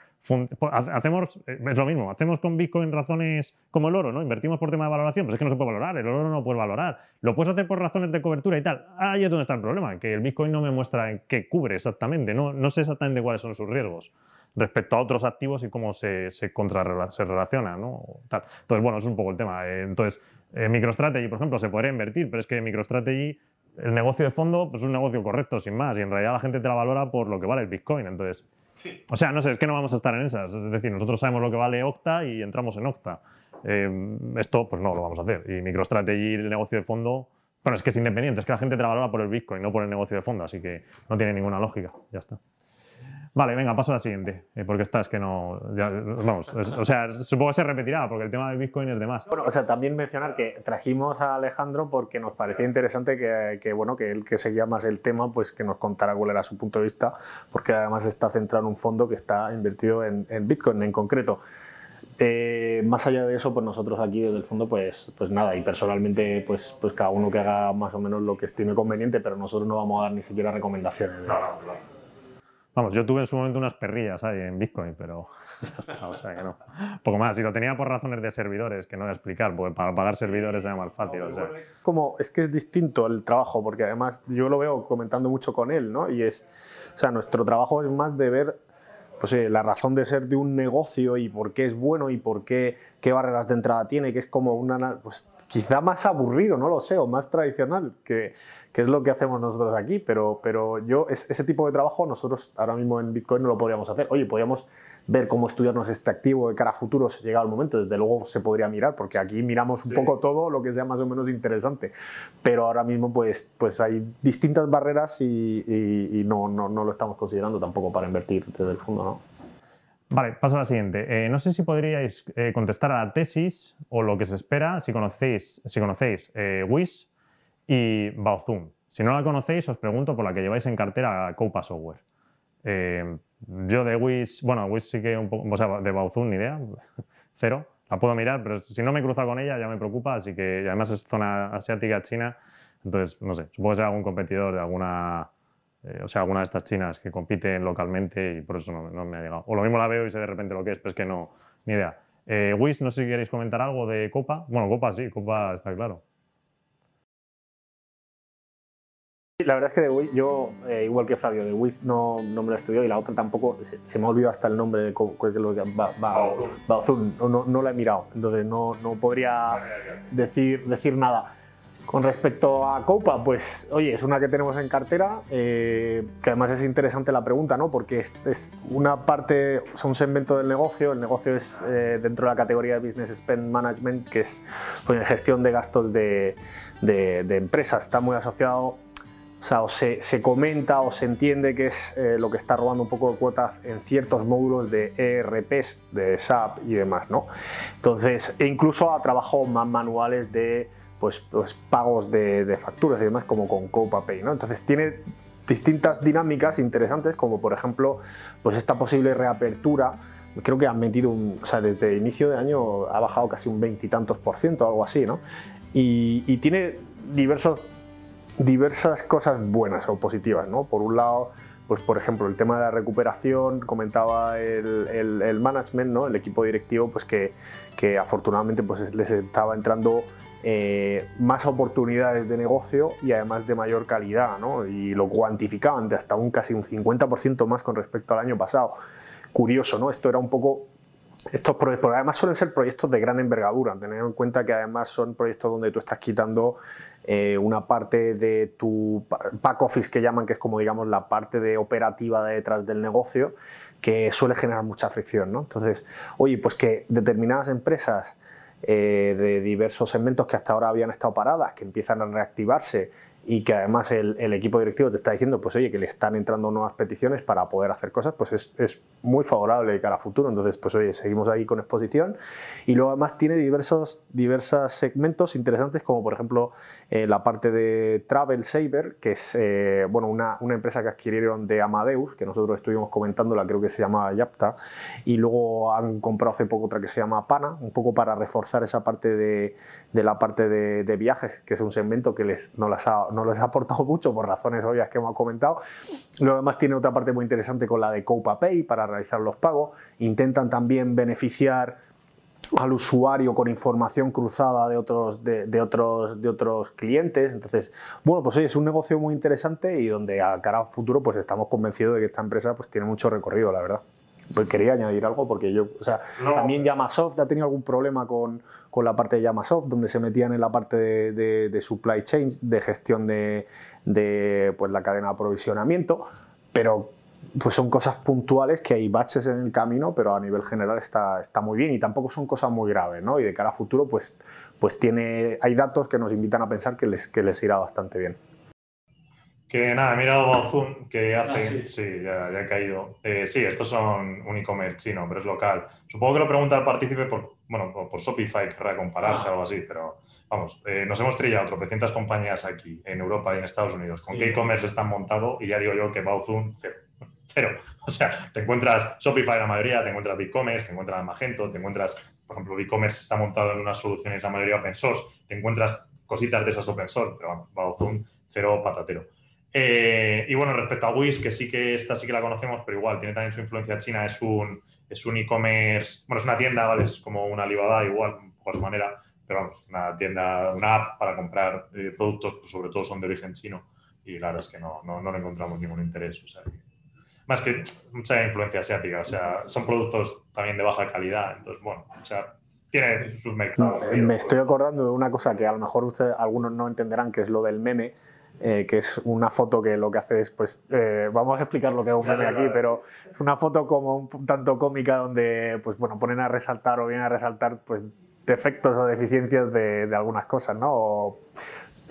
hacemos, eh, es lo mismo, hacemos con Bitcoin razones como el oro, ¿no? Invertimos por tema de valoración, pues es que no se puede valorar, el oro no puede valorar. Lo puedes hacer por razones de cobertura y tal. Ahí es donde está el problema, que el Bitcoin no me muestra qué cubre exactamente, no, no sé exactamente cuáles son sus riesgos respecto a otros activos y cómo se, se, contra, se relaciona, ¿no? Tal. Entonces, bueno, es un poco el tema. Eh, entonces, eh, MicroStrategy, por ejemplo, se podría invertir, pero es que MicroStrategy, el negocio de fondo, pues es un negocio correcto, sin más, y en realidad la gente te la valora por lo que vale el Bitcoin, entonces... Sí. O sea, no sé, es que no vamos a estar en esas. Es decir, nosotros sabemos lo que vale Octa y entramos en Octa. Eh, esto, pues no lo vamos a hacer. Y MicroStrategy, el negocio de fondo, Bueno, es que es independiente, es que la gente te por el Bitcoin, no por el negocio de fondo, así que no tiene ninguna lógica. Ya está. Vale, venga, paso a la siguiente, eh, porque esta es que no. ya, vamos, es- o sea, supongo que se repetirá, porque el tema del Bitcoin es de más. Bueno, o sea, también mencionar que trajimos a Alejandro porque nos parecía interesante que, que, bueno, que él que seguía más el tema, pues que nos contara cuál era su punto de vista, porque además está centrado en un fondo que está invertido en, en Bitcoin en concreto. Eh, más allá de eso, pues nosotros aquí desde el fondo, pues, pues nada, y personalmente, pues, pues cada uno que haga más o menos lo que estime conveniente, pero nosotros no vamos a dar ni siquiera recomendaciones. ¿eh? Vamos, yo tuve en su momento unas perrillas ahí en Bitcoin, pero ya está, o sea que no. Poco más, y lo tenía por razones de servidores, que no voy a explicar, porque para pagar servidores era más fácil, o sea. como es que es distinto el trabajo, porque además yo lo veo comentando mucho con él, ¿no? Y es, o sea, nuestro trabajo es más de ver pues, eh, la razón de ser de un negocio y por qué es bueno y por qué, qué barreras de entrada tiene, que es como una, pues quizá más aburrido, no lo sé, o más tradicional, que, que es lo que hacemos nosotros aquí, pero, pero yo, es- ese tipo de trabajo nosotros ahora mismo en Bitcoin no lo podríamos hacer. Oye, podríamos ver cómo estudiarnos este activo de cara a futuro si llega el momento, desde luego se podría mirar, porque aquí miramos un poco todo lo que sea más o menos interesante, pero ahora mismo pues, pues hay distintas barreras y, y- y no, no, no lo estamos considerando tampoco para invertir desde el fondo, ¿no? Vale, paso a la siguiente. Eh, no sé si podríais eh, contestar a la tesis o lo que se espera si conocéis, si conocéis eh, y Baozun. Si no la conocéis, os pregunto por la que lleváis en cartera a Coupa Software. Yo de Wish, bueno, Wish sí que un poco, o sea, de Baozun ni idea, cero. La puedo mirar, pero si no me cruza con ella ya me preocupa, así que además es zona asiática, China, entonces, no sé, supongo que será algún competidor de alguna, eh, o sea, alguna de estas chinas que compiten localmente y por eso no, no me ha llegado. O lo mismo la veo y sé de repente lo que es, pero es que no, ni idea. Eh, Wish, no sé si queréis comentar algo de Copa. Bueno, Copa sí, Copa está claro. La verdad es que de Wish, yo, eh, igual que Flavio, de Wish no, no me lo estudió y la otra tampoco, se, se me ha olvidado hasta el nombre de co- es lo que Ba- Baozun, no, no, no la he mirado, entonces no, no podría decir, decir nada. Con respecto a Copa, pues oye, es una que tenemos en cartera, eh, que además es interesante la pregunta, ¿no? Porque es, es una parte, sea, un segmento del negocio, el negocio es eh, dentro de la categoría de Business Spend Management, que es pues, gestión de gastos de, de- de empresas, está muy asociado o sea, o se, se comenta o se entiende que es eh, lo que está robando un poco de cuotas en ciertos módulos de ERPs, de SAP y demás, ¿no? Entonces, e incluso a trabajos más manuales de pues, pues, pagos de, facturas y demás, como con Copa Pay, ¿no? Entonces, tiene distintas dinámicas interesantes, como por ejemplo, pues esta posible reapertura. Creo que han metido un, o sea, desde inicio de año ha bajado casi un veintitantos por ciento, algo así, ¿no? Y, tiene diversos diversas cosas buenas o positivas, ¿no? Por un lado, pues por ejemplo, el tema de la recuperación, comentaba el, el- el management, ¿no? El equipo directivo, pues que, que afortunadamente pues les estaba entrando eh, más oportunidades de negocio y además de mayor calidad, ¿no? Y lo cuantificaban de hasta un casi un 50% más con respecto al año pasado. Curioso, ¿no? Esto era un poco estos proyectos, además suelen ser proyectos de gran envergadura, tener en cuenta que además son proyectos donde tú estás quitando eh, una parte de tu back office que llaman, que es como digamos la parte de operativa de detrás del negocio, que suele generar mucha fricción. ¿no? Entonces, oye, pues que determinadas empresas eh, de diversos segmentos que hasta ahora habían estado paradas, que empiezan a reactivarse y que además el, equipo directivo te está diciendo, pues oye, que le están entrando nuevas peticiones para poder hacer cosas, pues es, es muy favorable de cara a futuro. Entonces, pues oye, seguimos ahí con exposición. Y luego además tiene diversos, diversos segmentos interesantes, como por ejemplo eh, la parte de Travel Saver, que es eh, bueno, una, una empresa que adquirieron de Amadeus, que nosotros estuvimos comentando, la creo que se llama Yapta, y luego han comprado hace poco otra que se llama Pana, un poco para reforzar esa parte de, de la parte de, de viajes, que es un segmento que les, no, les ha, no les ha aportado mucho por razones obvias que hemos comentado. Luego además tiene otra parte muy interesante con la de Copa Pay para realizar los pagos. Intentan también beneficiar al usuario con información cruzada de otros, de, otros, de otros clientes. Entonces, bueno, pues oye, es un negocio muy interesante y donde a cara a futuro pues estamos convencidos de que esta empresa pues tiene mucho recorrido, la verdad. Pues quería añadir algo porque yo, o sea, No. también Yamasoft ha tenido algún problema con, con la parte de Yamasoft, donde se metían en la parte de, de- de supply chain, de gestión de, de, pues, la cadena de aprovisionamiento, pero pues son cosas puntuales que hay baches en el camino, pero a nivel general está, está muy bien y tampoco son cosas muy graves, ¿no? Y de cara a futuro, pues, pues tiene, hay datos que nos invitan a pensar que les, que les irá bastante bien. Que nada, he mirado Baozun, que hace. Ah, sí. ya, ya, he caído. Eh, sí, estos son un e-commerce chino, pero es local. Supongo que lo pregunta el partícipe por, bueno, por Shopify, querrá compararse o ah. algo así, pero vamos, eh, nos hemos trillado tropecientas compañías aquí, en Europa y en Estados Unidos, con qué e-commerce están montados y ya digo yo que Baozun, cero. Cero. O sea, te encuentras Shopify la mayoría, te encuentras BigCommerce, te encuentras Magento, te encuentras, por ejemplo, BigCommerce está montado en unas soluciones la mayoría open source, te encuentras cositas de esas open source, pero vamos, Baozun, cero patatero. Eh, y bueno, respecto a Wish, que sí que esta sí que la conocemos, pero igual tiene también su influencia china, es un es un e-commerce, bueno, es una tienda, ¿vale? Es como una Alibaba, igual, un poco a su manera, pero vamos, una tienda, una app para comprar eh, productos, pues sobre todo son de origen chino y la verdad es que no, no, no encontramos ningún interés, o sea, más que mucha influencia asiática, o sea, son productos también de baja calidad, entonces, bueno, o sea, tiene sus mercados. Me estoy acordando de una cosa que a lo mejor ustedes, algunos no entenderán, que es lo del meme, eh, que es una foto que lo que hace es, pues, eh, vamos a explicar lo que es un meme aquí, pero es una foto como un tanto cómica donde, pues, bueno, ponen a resaltar o vienen a resaltar, pues, defectos o deficiencias de, de algunas cosas, ¿no?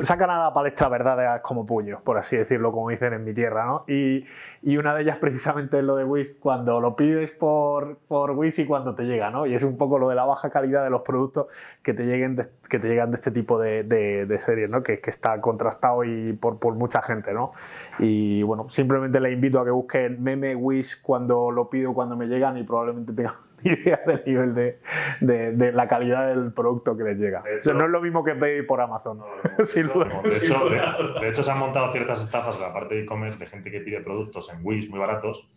Sacan a la palestra verdades como puños, por así decirlo, como dicen en mi tierra, ¿no? Y, y una de ellas precisamente es lo de Wish, cuando lo pides por, por Wish y cuando te llega, ¿no? Y es un poco lo de la baja calidad de los productos que te, lleguen que te llegan de este tipo de, de, series, ¿no? Que, que, está contrastado y por, por, mucha gente, ¿no? Y bueno, simplemente le invito a que busquen meme Wish cuando lo pido, cuando me llegan y probablemente tengan idea del nivel de, de, la calidad del producto que les llega. no es lo mismo que pedir por Amazon. de, hecho, se han montado ciertas estafas en la parte de e-commerce de gente que pide productos en Wish muy baratos,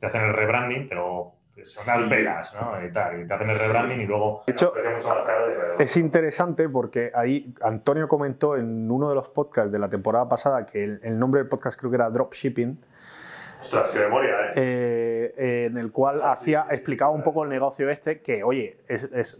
te hacen el rebranding, pero son alperas, ¿no? Y, tal, y te hacen el rebranding y luego... De hecho, es interesante porque ahí Antonio comentó en uno de los podcasts de la temporada pasada que el, el nombre del podcast creo que era Dropshipping, memoria, ¿eh? ¿eh? en el cual hacía, explicaba un poco el negocio este, que oye, es,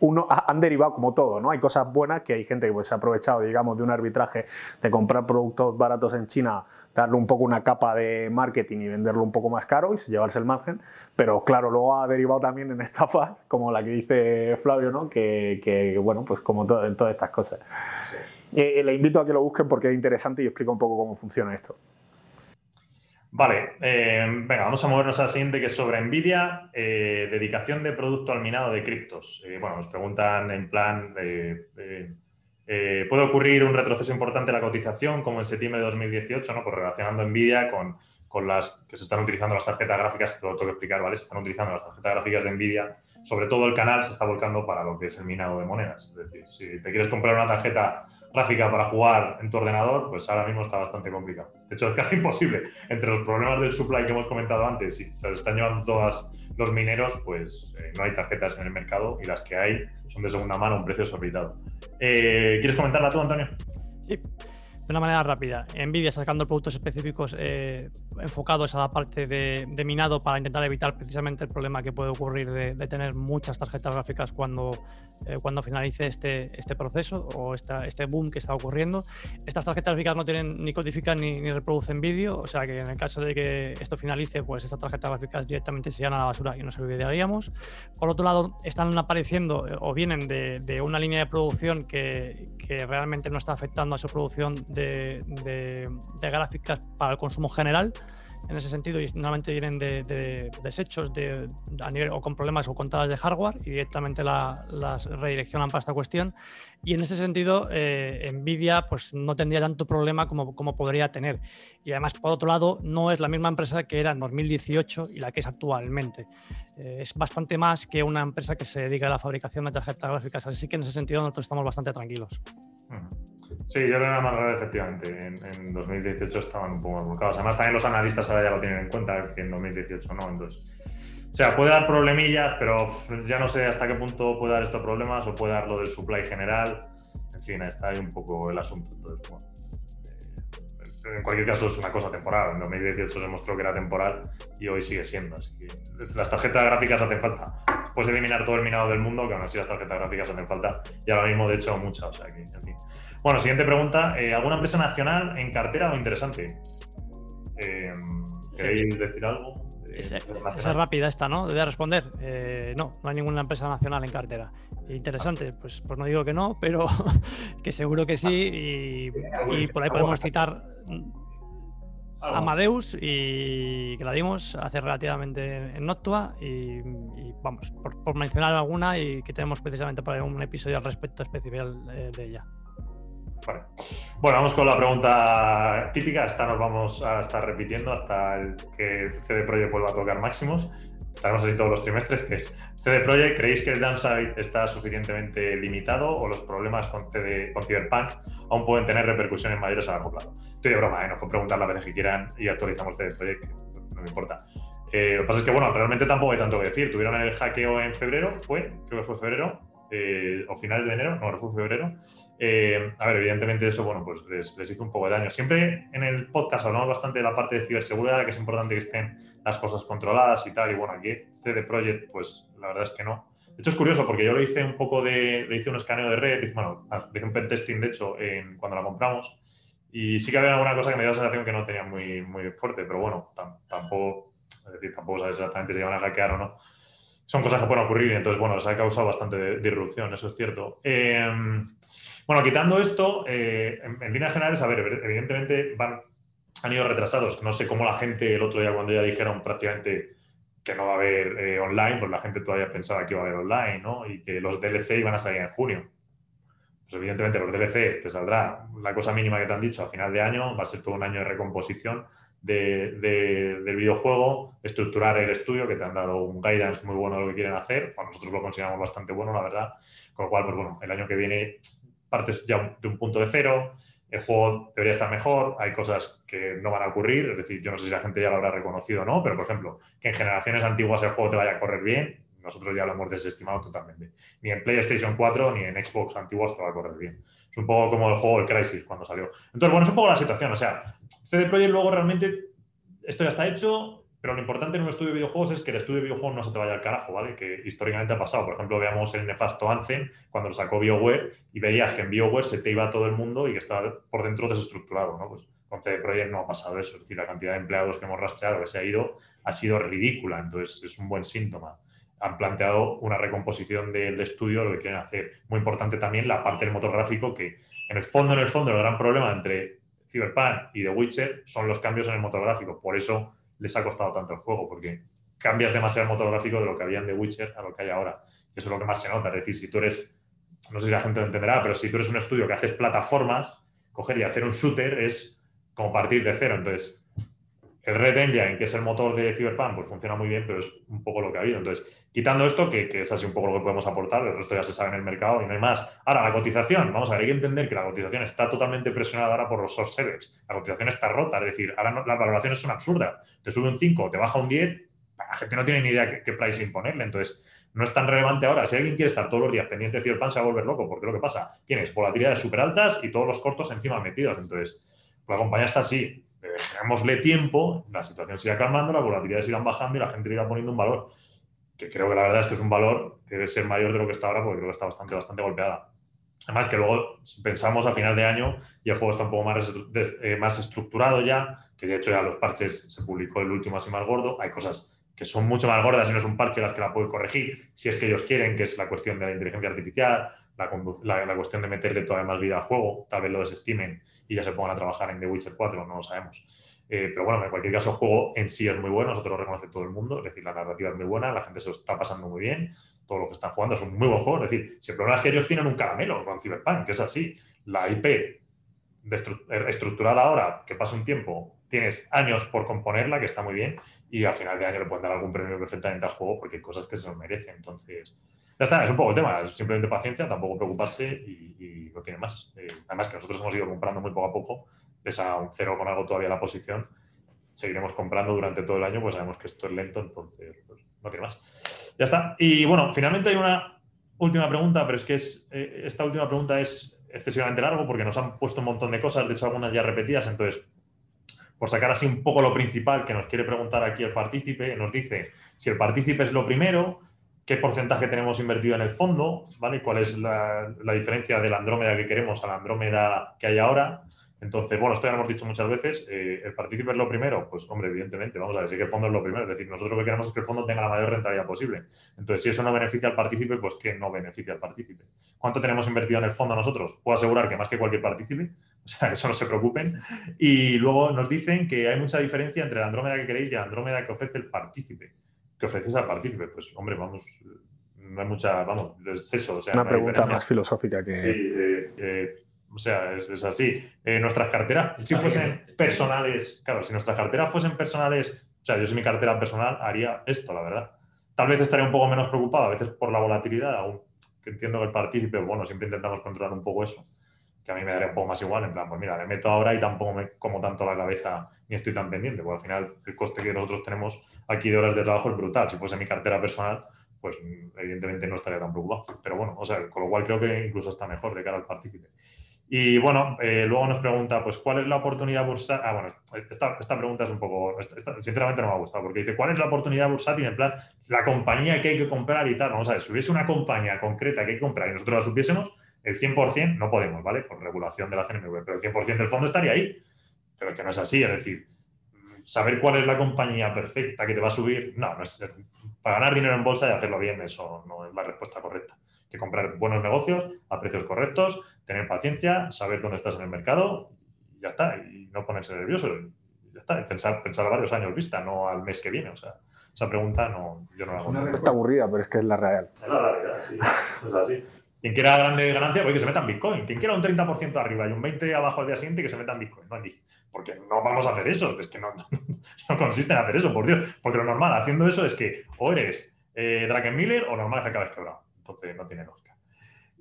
uno, han derivado como todo, ¿no? Hay cosas buenas que hay gente que pues, se ha aprovechado, digamos, de un arbitraje de comprar productos baratos en China, darle un poco una capa de marketing y venderlo un poco más caro y llevarse el margen, pero claro, luego ha derivado también en estafas, como la que dice Flavio, ¿no? Que, que bueno, pues como en todas estas cosas. Eh, le invito a que lo busquen porque es interesante y explica un poco cómo funciona esto. Vale, eh, venga, vamos a movernos a siguiente que es sobre Nvidia, eh, dedicación de producto al minado de criptos. Eh, bueno, nos preguntan en plan, ¿puede ocurrir un retroceso importante en la cotización como en septiembre de 2018? ¿no? Pues relacionando Nvidia con, con las que se están utilizando las tarjetas gráficas, que lo tengo que explicar, ¿vale? Se están utilizando las tarjetas gráficas de Nvidia, sobre todo el canal se está volcando para lo que es el minado de monedas. Es decir, si te quieres comprar una tarjeta gráfica para jugar en tu ordenador, pues ahora mismo está bastante complicado. De hecho, es casi imposible. Entre los problemas del supply que hemos comentado antes y se están llevando todos los mineros, pues eh, no hay tarjetas en el mercado y las que hay son de segunda mano un precio desorbitado. Eh, ¿Quieres comentarla tú, Antonio? Sí de una manera rápida. Nvidia sacando productos específicos eh, enfocados a la parte de, minado para intentar evitar precisamente el problema que puede ocurrir de, tener muchas tarjetas gráficas cuando, eh, cuando finalice este, este proceso o esta, este boom que está ocurriendo. Estas tarjetas gráficas no tienen ni codifican ni, reproducen vídeo, o sea que en el caso de que esto finalice, pues estas tarjetas gráficas directamente se a la basura y no se olvidaríamos. Por otro lado, están apareciendo eh, o vienen de, de una línea de producción que, que realmente no está afectando a su producción de, gráficas para el consumo general en ese sentido y normalmente vienen de, desechos de, a nivel, o con problemas o contadas de hardware y directamente las redireccionan para esta cuestión. Y en ese sentido, eh, Nvidia pues, no tendría tanto problema como, como podría tener. Y además, por otro lado, no es la misma empresa que era en 2018 y la que es actualmente. Eh, es bastante más que una empresa que se dedica a la fabricación de tarjetas gráficas. Así que en ese sentido nosotros estamos bastante tranquilos. Sí, yo creo que más grave, efectivamente. En, 2018 estaban un poco más Además, también los analistas ahora ya lo tienen en cuenta, que en 2018 no. Entonces, o sea, puede dar problemillas, pero ya no sé hasta qué punto puede dar estos problemas o puede dar lo del supply general. En fin, está ahí un poco el asunto. Entonces, bueno, eh, en cualquier caso es una cosa temporal. En 2018 se demostró que era temporal y hoy sigue siendo. Así que las tarjetas gráficas hacen falta. Puedes eliminar todo el minado del mundo, que aún así las tarjetas gráficas hacen falta. Y ahora mismo, de hecho, muchas. O sea, que, en fin. Bueno, siguiente pregunta. Eh, ¿Alguna empresa nacional en cartera o interesante? Eh, ¿Queréis decir algo? Es, rápida esta, ¿no? Debe responder. Eh, no, no hay ninguna empresa nacional en cartera. Interesante, pues, pues no digo que no, pero que seguro que sí. Y, por ahí podemos citar Amadeus y que la dimos hace relativamente en Noctua y, vamos, por, mencionar alguna y que tenemos precisamente para un episodio al respecto especial eh, de ella. Bueno, vamos con la pregunta típica. Esta nos vamos a estar repitiendo hasta el que CD Projekt vuelva a tocar máximos. Estaremos así todos los trimestres, que es CD Projekt, ¿creéis que el downside está suficientemente limitado o los problemas con, CD, con Cyberpunk aún pueden tener repercusiones mayores a largo plazo? Estoy de broma, ¿eh? nos pueden preguntar las veces que quieran y actualizamos CD Projekt, no me importa. Eh, lo que pasa es que, bueno, realmente tampoco hay tanto que decir. Tuvieron el hackeo en febrero, fue, creo que fue febrero, eh, o finales de enero, no, fue febrero. Eh, a ver, evidentemente eso, bueno, pues les, hizo un poco de daño. Siempre en el podcast hablamos bastante de la parte de ciberseguridad, que es importante que estén las cosas controladas y tal, y bueno, aquí CD Projekt, pues la verdad es que no. De hecho es curioso porque yo le hice un poco de, le hice un escaneo de red, bueno, le hice un pentesting de hecho en, cuando la compramos, y sí que había alguna cosa que me dio la sensación que no tenía muy, muy fuerte, pero bueno, tampoco, es decir, tampoco sabes exactamente si iban a hackear o no. Son cosas que pueden ocurrir, y entonces, bueno, se ha causado bastante disrupción, eso es cierto. Eh, bueno, quitando esto, eh, en, líneas generales, a ver, evidentemente van, han ido retrasados. No sé cómo la gente el otro día, cuando ya dijeron prácticamente que no va a haber eh, online, pues la gente todavía pensaba que iba a haber online, ¿no? Y que los DLC iban a salir en junio. Pues evidentemente los DLC te saldrá la cosa mínima que te han dicho a final de año, va a ser todo un año de recomposición del videojuego, estructurar el estudio, que te han dado un guidance muy bueno de lo que quieren hacer. nosotros lo consideramos bastante bueno, la verdad. Con lo cual, pues bueno, el año que viene partes ya de un punto de cero, el juego debería estar mejor, hay cosas que no van a ocurrir, es decir, yo no sé si la gente ya lo habrá reconocido o no, pero por ejemplo, que en generaciones antiguas el juego te vaya a correr bien, nosotros ya lo hemos desestimado totalmente. Ni en PlayStation 4 ni en Xbox antiguas te va a correr bien. Es un poco como el juego el Crisis cuando salió. Entonces, bueno, es un poco la situación, o sea, CD Projekt luego realmente esto ya está hecho, pero lo importante en un estudio de videojuegos es que el estudio de videojuegos no se te vaya al carajo, ¿vale? Que históricamente ha pasado. Por ejemplo, veamos el nefasto Anthem, cuando lo sacó BioWare, y veías que en BioWare se te iba todo el mundo y que estaba por dentro desestructurado, ¿no? Pues con CD Projekt no ha pasado eso. Es decir, la cantidad de empleados que hemos rastreado que se ha ido ha sido ridícula. Entonces, es un buen síntoma. Han planteado una recomposición del estudio, lo que quieren hacer. Muy importante también la parte del motor gráfico, que en el fondo, en el fondo, el gran problema entre Cyberpunk y The Witcher son los cambios en el motor gráfico. Por eso les ha costado tanto el juego, porque cambias demasiado el motor gráfico de lo que había en The Witcher a lo que hay ahora. Eso es lo que más se nota. Es decir, si tú eres, no sé si la gente lo entenderá, pero si tú eres un estudio que haces plataformas, coger y hacer un shooter es como partir de cero. Entonces, el Red Engine, que es el motor de Cyberpunk, pues funciona muy bien, pero es un poco lo que ha habido. Entonces, quitando esto, que, es así un poco lo que podemos aportar, el resto ya se sabe en el mercado y no hay más. Ahora, la cotización, vamos a ver, hay que entender que la cotización está totalmente presionada ahora por los soft sellers. La cotización está rota, es decir, ahora las valoraciones son absurdas. Te sube un 5, te baja un 10, la gente no tiene ni idea qué, qué price imponerle. Entonces, no es tan relevante ahora. Si alguien quiere estar todos los días pendiente de Cyberpunk, se va a volver loco, porque lo que pasa, tienes volatilidades súper altas y todos los cortos encima metidos. Entonces, la compañía está así dejémosle tiempo, la situación se irá calmando, las volatilidades irán bajando y la gente irá poniendo un valor. Que creo que la verdad es que es un valor que debe ser mayor de lo que está ahora, porque creo que está bastante, bastante golpeada. Además, que luego pensamos a final de año y el juego está un poco más, eh, más estructurado ya, que de hecho ya los parches se publicó el último así más gordo. Hay cosas que son mucho más gordas y no es un parche las que la puede corregir, si es que ellos quieren, que es la cuestión de la inteligencia artificial, la, cuestión de meterle todavía más vida al juego, tal vez lo desestimen y ya se pongan a trabajar en The Witcher 4, no lo sabemos. Eh, pero bueno, en cualquier caso, el juego en sí es muy bueno, nosotros lo reconoce todo el mundo, es decir, la narrativa es muy buena, la gente se lo está pasando muy bien, todo lo que están jugando es un muy buen juego, es decir, si el problema es que ellos tienen un caramelo con Cyberpunk, que es así, la IP estructurada ahora, que pasa un tiempo, tienes años por componerla, que está muy bien, y al final de año le pueden dar algún premio perfectamente al juego porque hay cosas que se lo merecen, entonces... Ya está, es un poco el tema, simplemente paciencia, tampoco preocuparse y, no tiene más. Eh, además que nosotros hemos ido comprando muy poco a poco, pesa un cero con algo todavía la posición, seguiremos comprando durante todo el año, pues sabemos que esto es lento, entonces pues, no tiene más. Ya está. Y bueno, finalmente hay una última pregunta, pero es que es, eh, esta última pregunta es excesivamente largo porque nos han puesto un montón de cosas, de hecho algunas ya repetidas, entonces por sacar así un poco lo principal que nos quiere preguntar aquí el partícipe, nos dice si el partícipe es lo primero, qué porcentaje tenemos invertido en el fondo, ¿vale? ¿Cuál es la, diferencia de la Andrómeda que queremos a la Andrómeda que hay ahora? Entonces, bueno, esto ya lo hemos dicho muchas veces. eh, el partícipe es lo primero. Pues, hombre, evidentemente, vamos a sí que el fondo es lo primero. Es decir, nosotros lo que queremos es que el fondo tenga la mayor rentabilidad posible. Entonces, si eso no beneficia al partícipe, pues ¿qué no beneficia al partícipe? ¿Cuánto tenemos invertido en el fondo nosotros? Puedo asegurar que más que cualquier partícipe. O sea, eso no se preocupen. Y luego nos dicen que hay mucha diferencia entre la Andrómeda que queréis y la Andrómeda que ofrece el partícipe. Que ofreces al partícipe. Pues, hombre, vamos, no hay mucha, vamos, es eso. O sea, Una no pregunta diferencia. más filosófica que... Sí, eh, eh, o sea, es, es así. Eh, nuestras carteras, si Está fuesen bien, está personales, claro, si nuestras carteras fuesen personales, o sea, yo si mi cartera personal haría esto, la verdad. Tal vez estaría un poco menos preocupado, a veces por la volatilidad, aún que entiendo que el partícipe, bueno, siempre intentamos controlar un poco eso, que a mí me daría un poco más igual, en plan, pues mira, le meto ahora y tampoco me como tanto la cabeza ni estoy tan pendiente, porque al final el coste que nosotros tenemos aquí de horas de trabajo es brutal. Si fuese mi cartera personal, pues evidentemente no estaría tan preocupado. Pero bueno, o sea, con lo cual creo que incluso está mejor de cara al partícipe. Y bueno, eh, luego nos pregunta, pues, ¿cuál es la oportunidad bursátil? Ah, bueno, esta, esta pregunta es un poco, esta- esta- sinceramente no me ha gustado, porque dice, ¿cuál es la oportunidad bursátil? En plan, la compañía que hay que comprar y tal. Vamos a ver, si hubiese una compañía concreta que hay que comprar y nosotros la supiésemos, el 100% no podemos, ¿vale? Por regulación de la CNMV, pero el 100% del fondo estaría ahí. Pero que no es así, es decir, saber cuál es la compañía perfecta que te va a subir, no, no es, para ganar dinero en bolsa y hacerlo bien, eso no es la respuesta correcta. Hay que comprar buenos negocios a precios correctos, tener paciencia, saber dónde estás en el mercado y ya está, y no ponerse nervioso. Ya está, y pensar, pensar a varios años vista, no al mes que viene. O sea, esa pregunta no, yo no la Es hago. una nunca. Está aburrida, pero es que es la real. Es la realidad, sí. Es así. Quien quiera grande ganancia, pues que se meta en Bitcoin. Quien quiera un 30% arriba y un 20% abajo al día siguiente, que se meta en Bitcoin. No. Porque no vamos a hacer eso. Es que no, no consiste en hacer eso, por Dios. Porque lo normal haciendo eso es que o eres eh, Drakenmiller o normal es que acabes quebrado. Entonces no tiene lógica.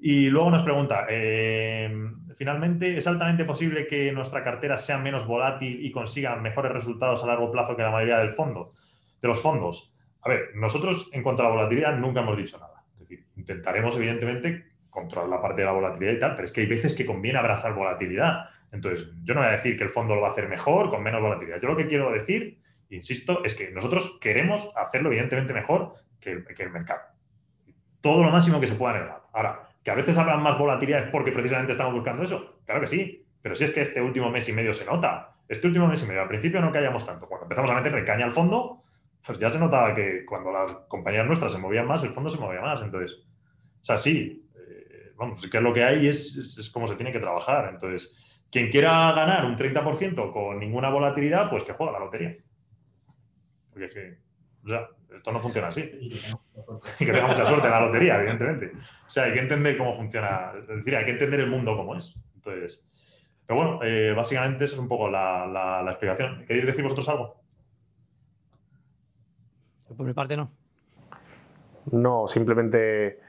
Y luego nos pregunta, eh, finalmente, ¿es altamente posible que nuestra cartera sea menos volátil y consiga mejores resultados a largo plazo que la mayoría del fondo, de los fondos? A ver, nosotros en cuanto a la volatilidad nunca hemos dicho nada. Intentaremos evidentemente controlar la parte de la volatilidad y tal, pero es que hay veces que conviene abrazar volatilidad. Entonces, yo no voy a decir que el fondo lo va a hacer mejor con menos volatilidad. Yo lo que quiero decir, insisto, es que nosotros queremos hacerlo evidentemente mejor que el, mercado. Todo lo máximo que se pueda negar. Ahora, que a veces habrán más volatilidad es porque precisamente estamos buscando eso. Claro que sí, pero si es que este último mes y medio se nota. Este último mes y medio, al principio no caíamos tanto. Cuando empezamos a meter caña al fondo, pues ya se notaba que cuando las compañías nuestras se movían más, el fondo se movía más. Entonces, o sea, sí, eh, vamos, que es lo que hay es, es, es como se tiene que trabajar. Entonces, quien quiera ganar un 30% con ninguna volatilidad, pues que juega la lotería. Porque es que, o sea, esto no funciona así. Y que tenga mucha suerte en la lotería, evidentemente. O sea, hay que entender cómo funciona, es decir, hay que entender el mundo como es. Entonces, pero bueno, eh, básicamente esa es un poco la, la- la explicación. ¿Queréis decir vosotros algo? Por mi parte no. No, simplemente.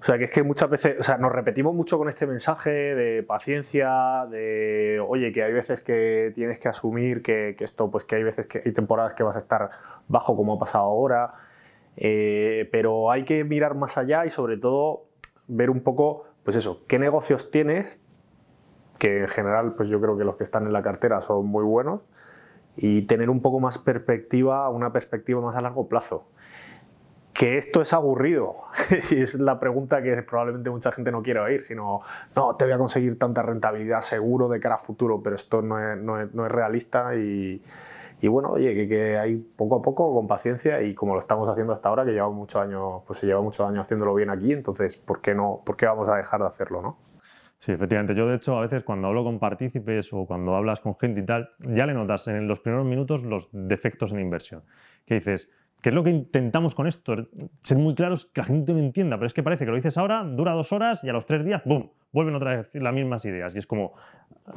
O sea, que es que muchas veces, o sea, nos repetimos mucho con este mensaje de paciencia, de, oye, que hay veces que tienes que asumir que, esto, pues que hay veces que hay temporadas que vas a estar bajo como ha pasado ahora, eh, pero hay que mirar más allá y sobre todo ver un poco, pues eso, qué negocios tienes, que en general, pues yo creo que los que están en la cartera son muy buenos, y tener un poco más perspectiva, una perspectiva más a largo plazo que esto es aburrido. es la pregunta que probablemente mucha gente no quiere oír, sino, no, te voy a conseguir tanta rentabilidad seguro de cara a futuro, pero esto no es, no es, no es realista y, y bueno, oye, que, que, hay poco a poco, con paciencia y como lo estamos haciendo hasta ahora, que lleva muchos años, pues se lleva muchos años haciéndolo bien aquí, entonces, ¿por qué, no, ¿por qué vamos a dejar de hacerlo, no? Sí, efectivamente. Yo, de hecho, a veces cuando hablo con partícipes o cuando hablas con gente y tal, ya le notas en los primeros minutos los defectos en inversión. Que dices, ¿qué es lo que intentamos con esto? Ser muy claros, que la gente lo entienda, pero es que parece que lo dices ahora, dura dos horas y a los tres días, ¡bum!, vuelven otra vez las mismas ideas. Y es como,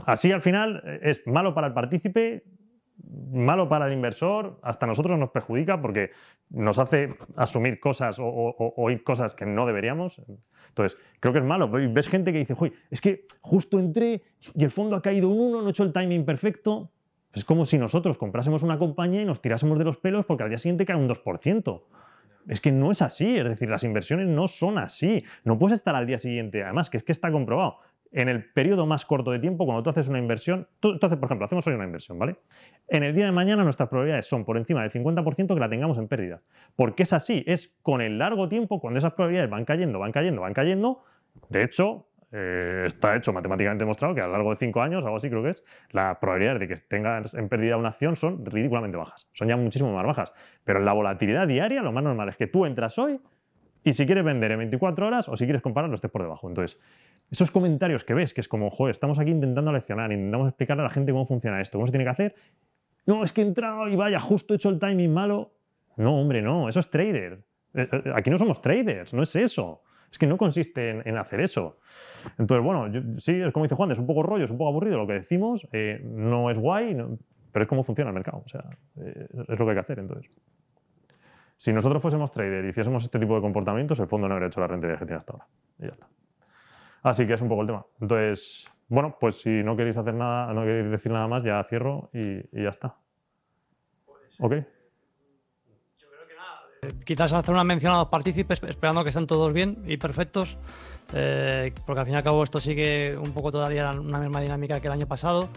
así al final es malo para el partícipe, malo para el inversor, hasta nosotros nos perjudica porque nos hace asumir cosas o, o, oír cosas que no deberíamos. Entonces, creo que es malo. Ves gente que dice, Uy, es que justo entré y el fondo ha caído un 1, no he hecho el timing perfecto. Es como si nosotros comprásemos una compañía y nos tirásemos de los pelos porque al día siguiente cae un 2%. Es que no es así, es decir, las inversiones no son así. No puedes estar al día siguiente, además, que es que está comprobado. En el periodo más corto de tiempo, cuando tú haces una inversión, tú, haces, por ejemplo, hacemos hoy una inversión, ¿vale? En el día de mañana nuestras probabilidades son por encima del 50% que la tengamos en pérdida. Porque es así, es con el largo tiempo, cuando esas probabilidades van cayendo, van cayendo, van cayendo. De hecho, eh, está hecho matemáticamente demostrado que a lo largo de cinco años, algo así creo que es, las probabilidades de que tengas en pérdida una acción son ridículamente bajas. Son ya muchísimo más bajas. Pero en la volatilidad diaria, lo más normal es que tú entras hoy y si quieres vender en 24 horas o si quieres comprarlo, estés por debajo. Entonces, esos comentarios que ves, que es como, joder, estamos aquí intentando leccionar, intentamos explicarle a la gente cómo funciona esto, cómo se tiene que hacer. No, es que he entrado y vaya, justo he hecho el timing malo. No, hombre, no, eso es trader. Eh, eh, aquí no somos traders, no es eso. Es que no consiste en, hacer eso. Entonces, bueno, sí, es como dice Juan, es un poco rollo, es un poco aburrido lo que decimos, eh, no es guay, pero es como funciona el mercado. O sea, es lo que hay que hacer. Entonces, si nosotros fuésemos trader y hiciésemos este tipo de comportamientos, el fondo no habría hecho la rentabilidad que tiene hasta ahora. Y ya está. Así que es un poco el tema. Entonces, bueno, pues si no queréis hacer nada, no queréis decir nada más, ya cierro y, ya está. ¿Ok? quizás hacer una mención a los partícipes, esperando que estén todos bien y perfectos, eh, porque al fin y al cabo esto sigue un poco todavía una misma dinámica que el año pasado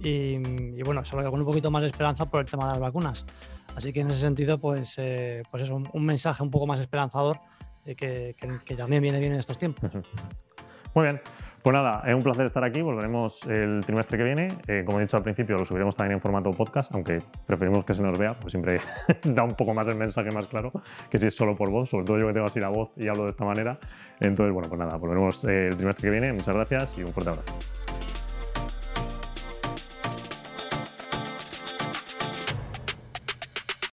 y, bueno, solo con un poquito más de esperanza por el tema de las vacunas. Así que en ese sentido, pues, eh, pues es un, mensaje un poco más esperanzador eh, que, que, también viene bien en estos tiempos. Muy bien. Pues nada, es un placer estar aquí. Volveremos el trimestre que viene. Eh, como he dicho al principio, lo subiremos también en formato podcast, aunque preferimos que se nos vea, pues siempre da un poco más el mensaje más claro que si es solo por voz, sobre todo yo que tengo así la voz y hablo de esta manera. Entonces, bueno, pues nada, volveremos el trimestre que viene. Muchas gracias y un fuerte abrazo.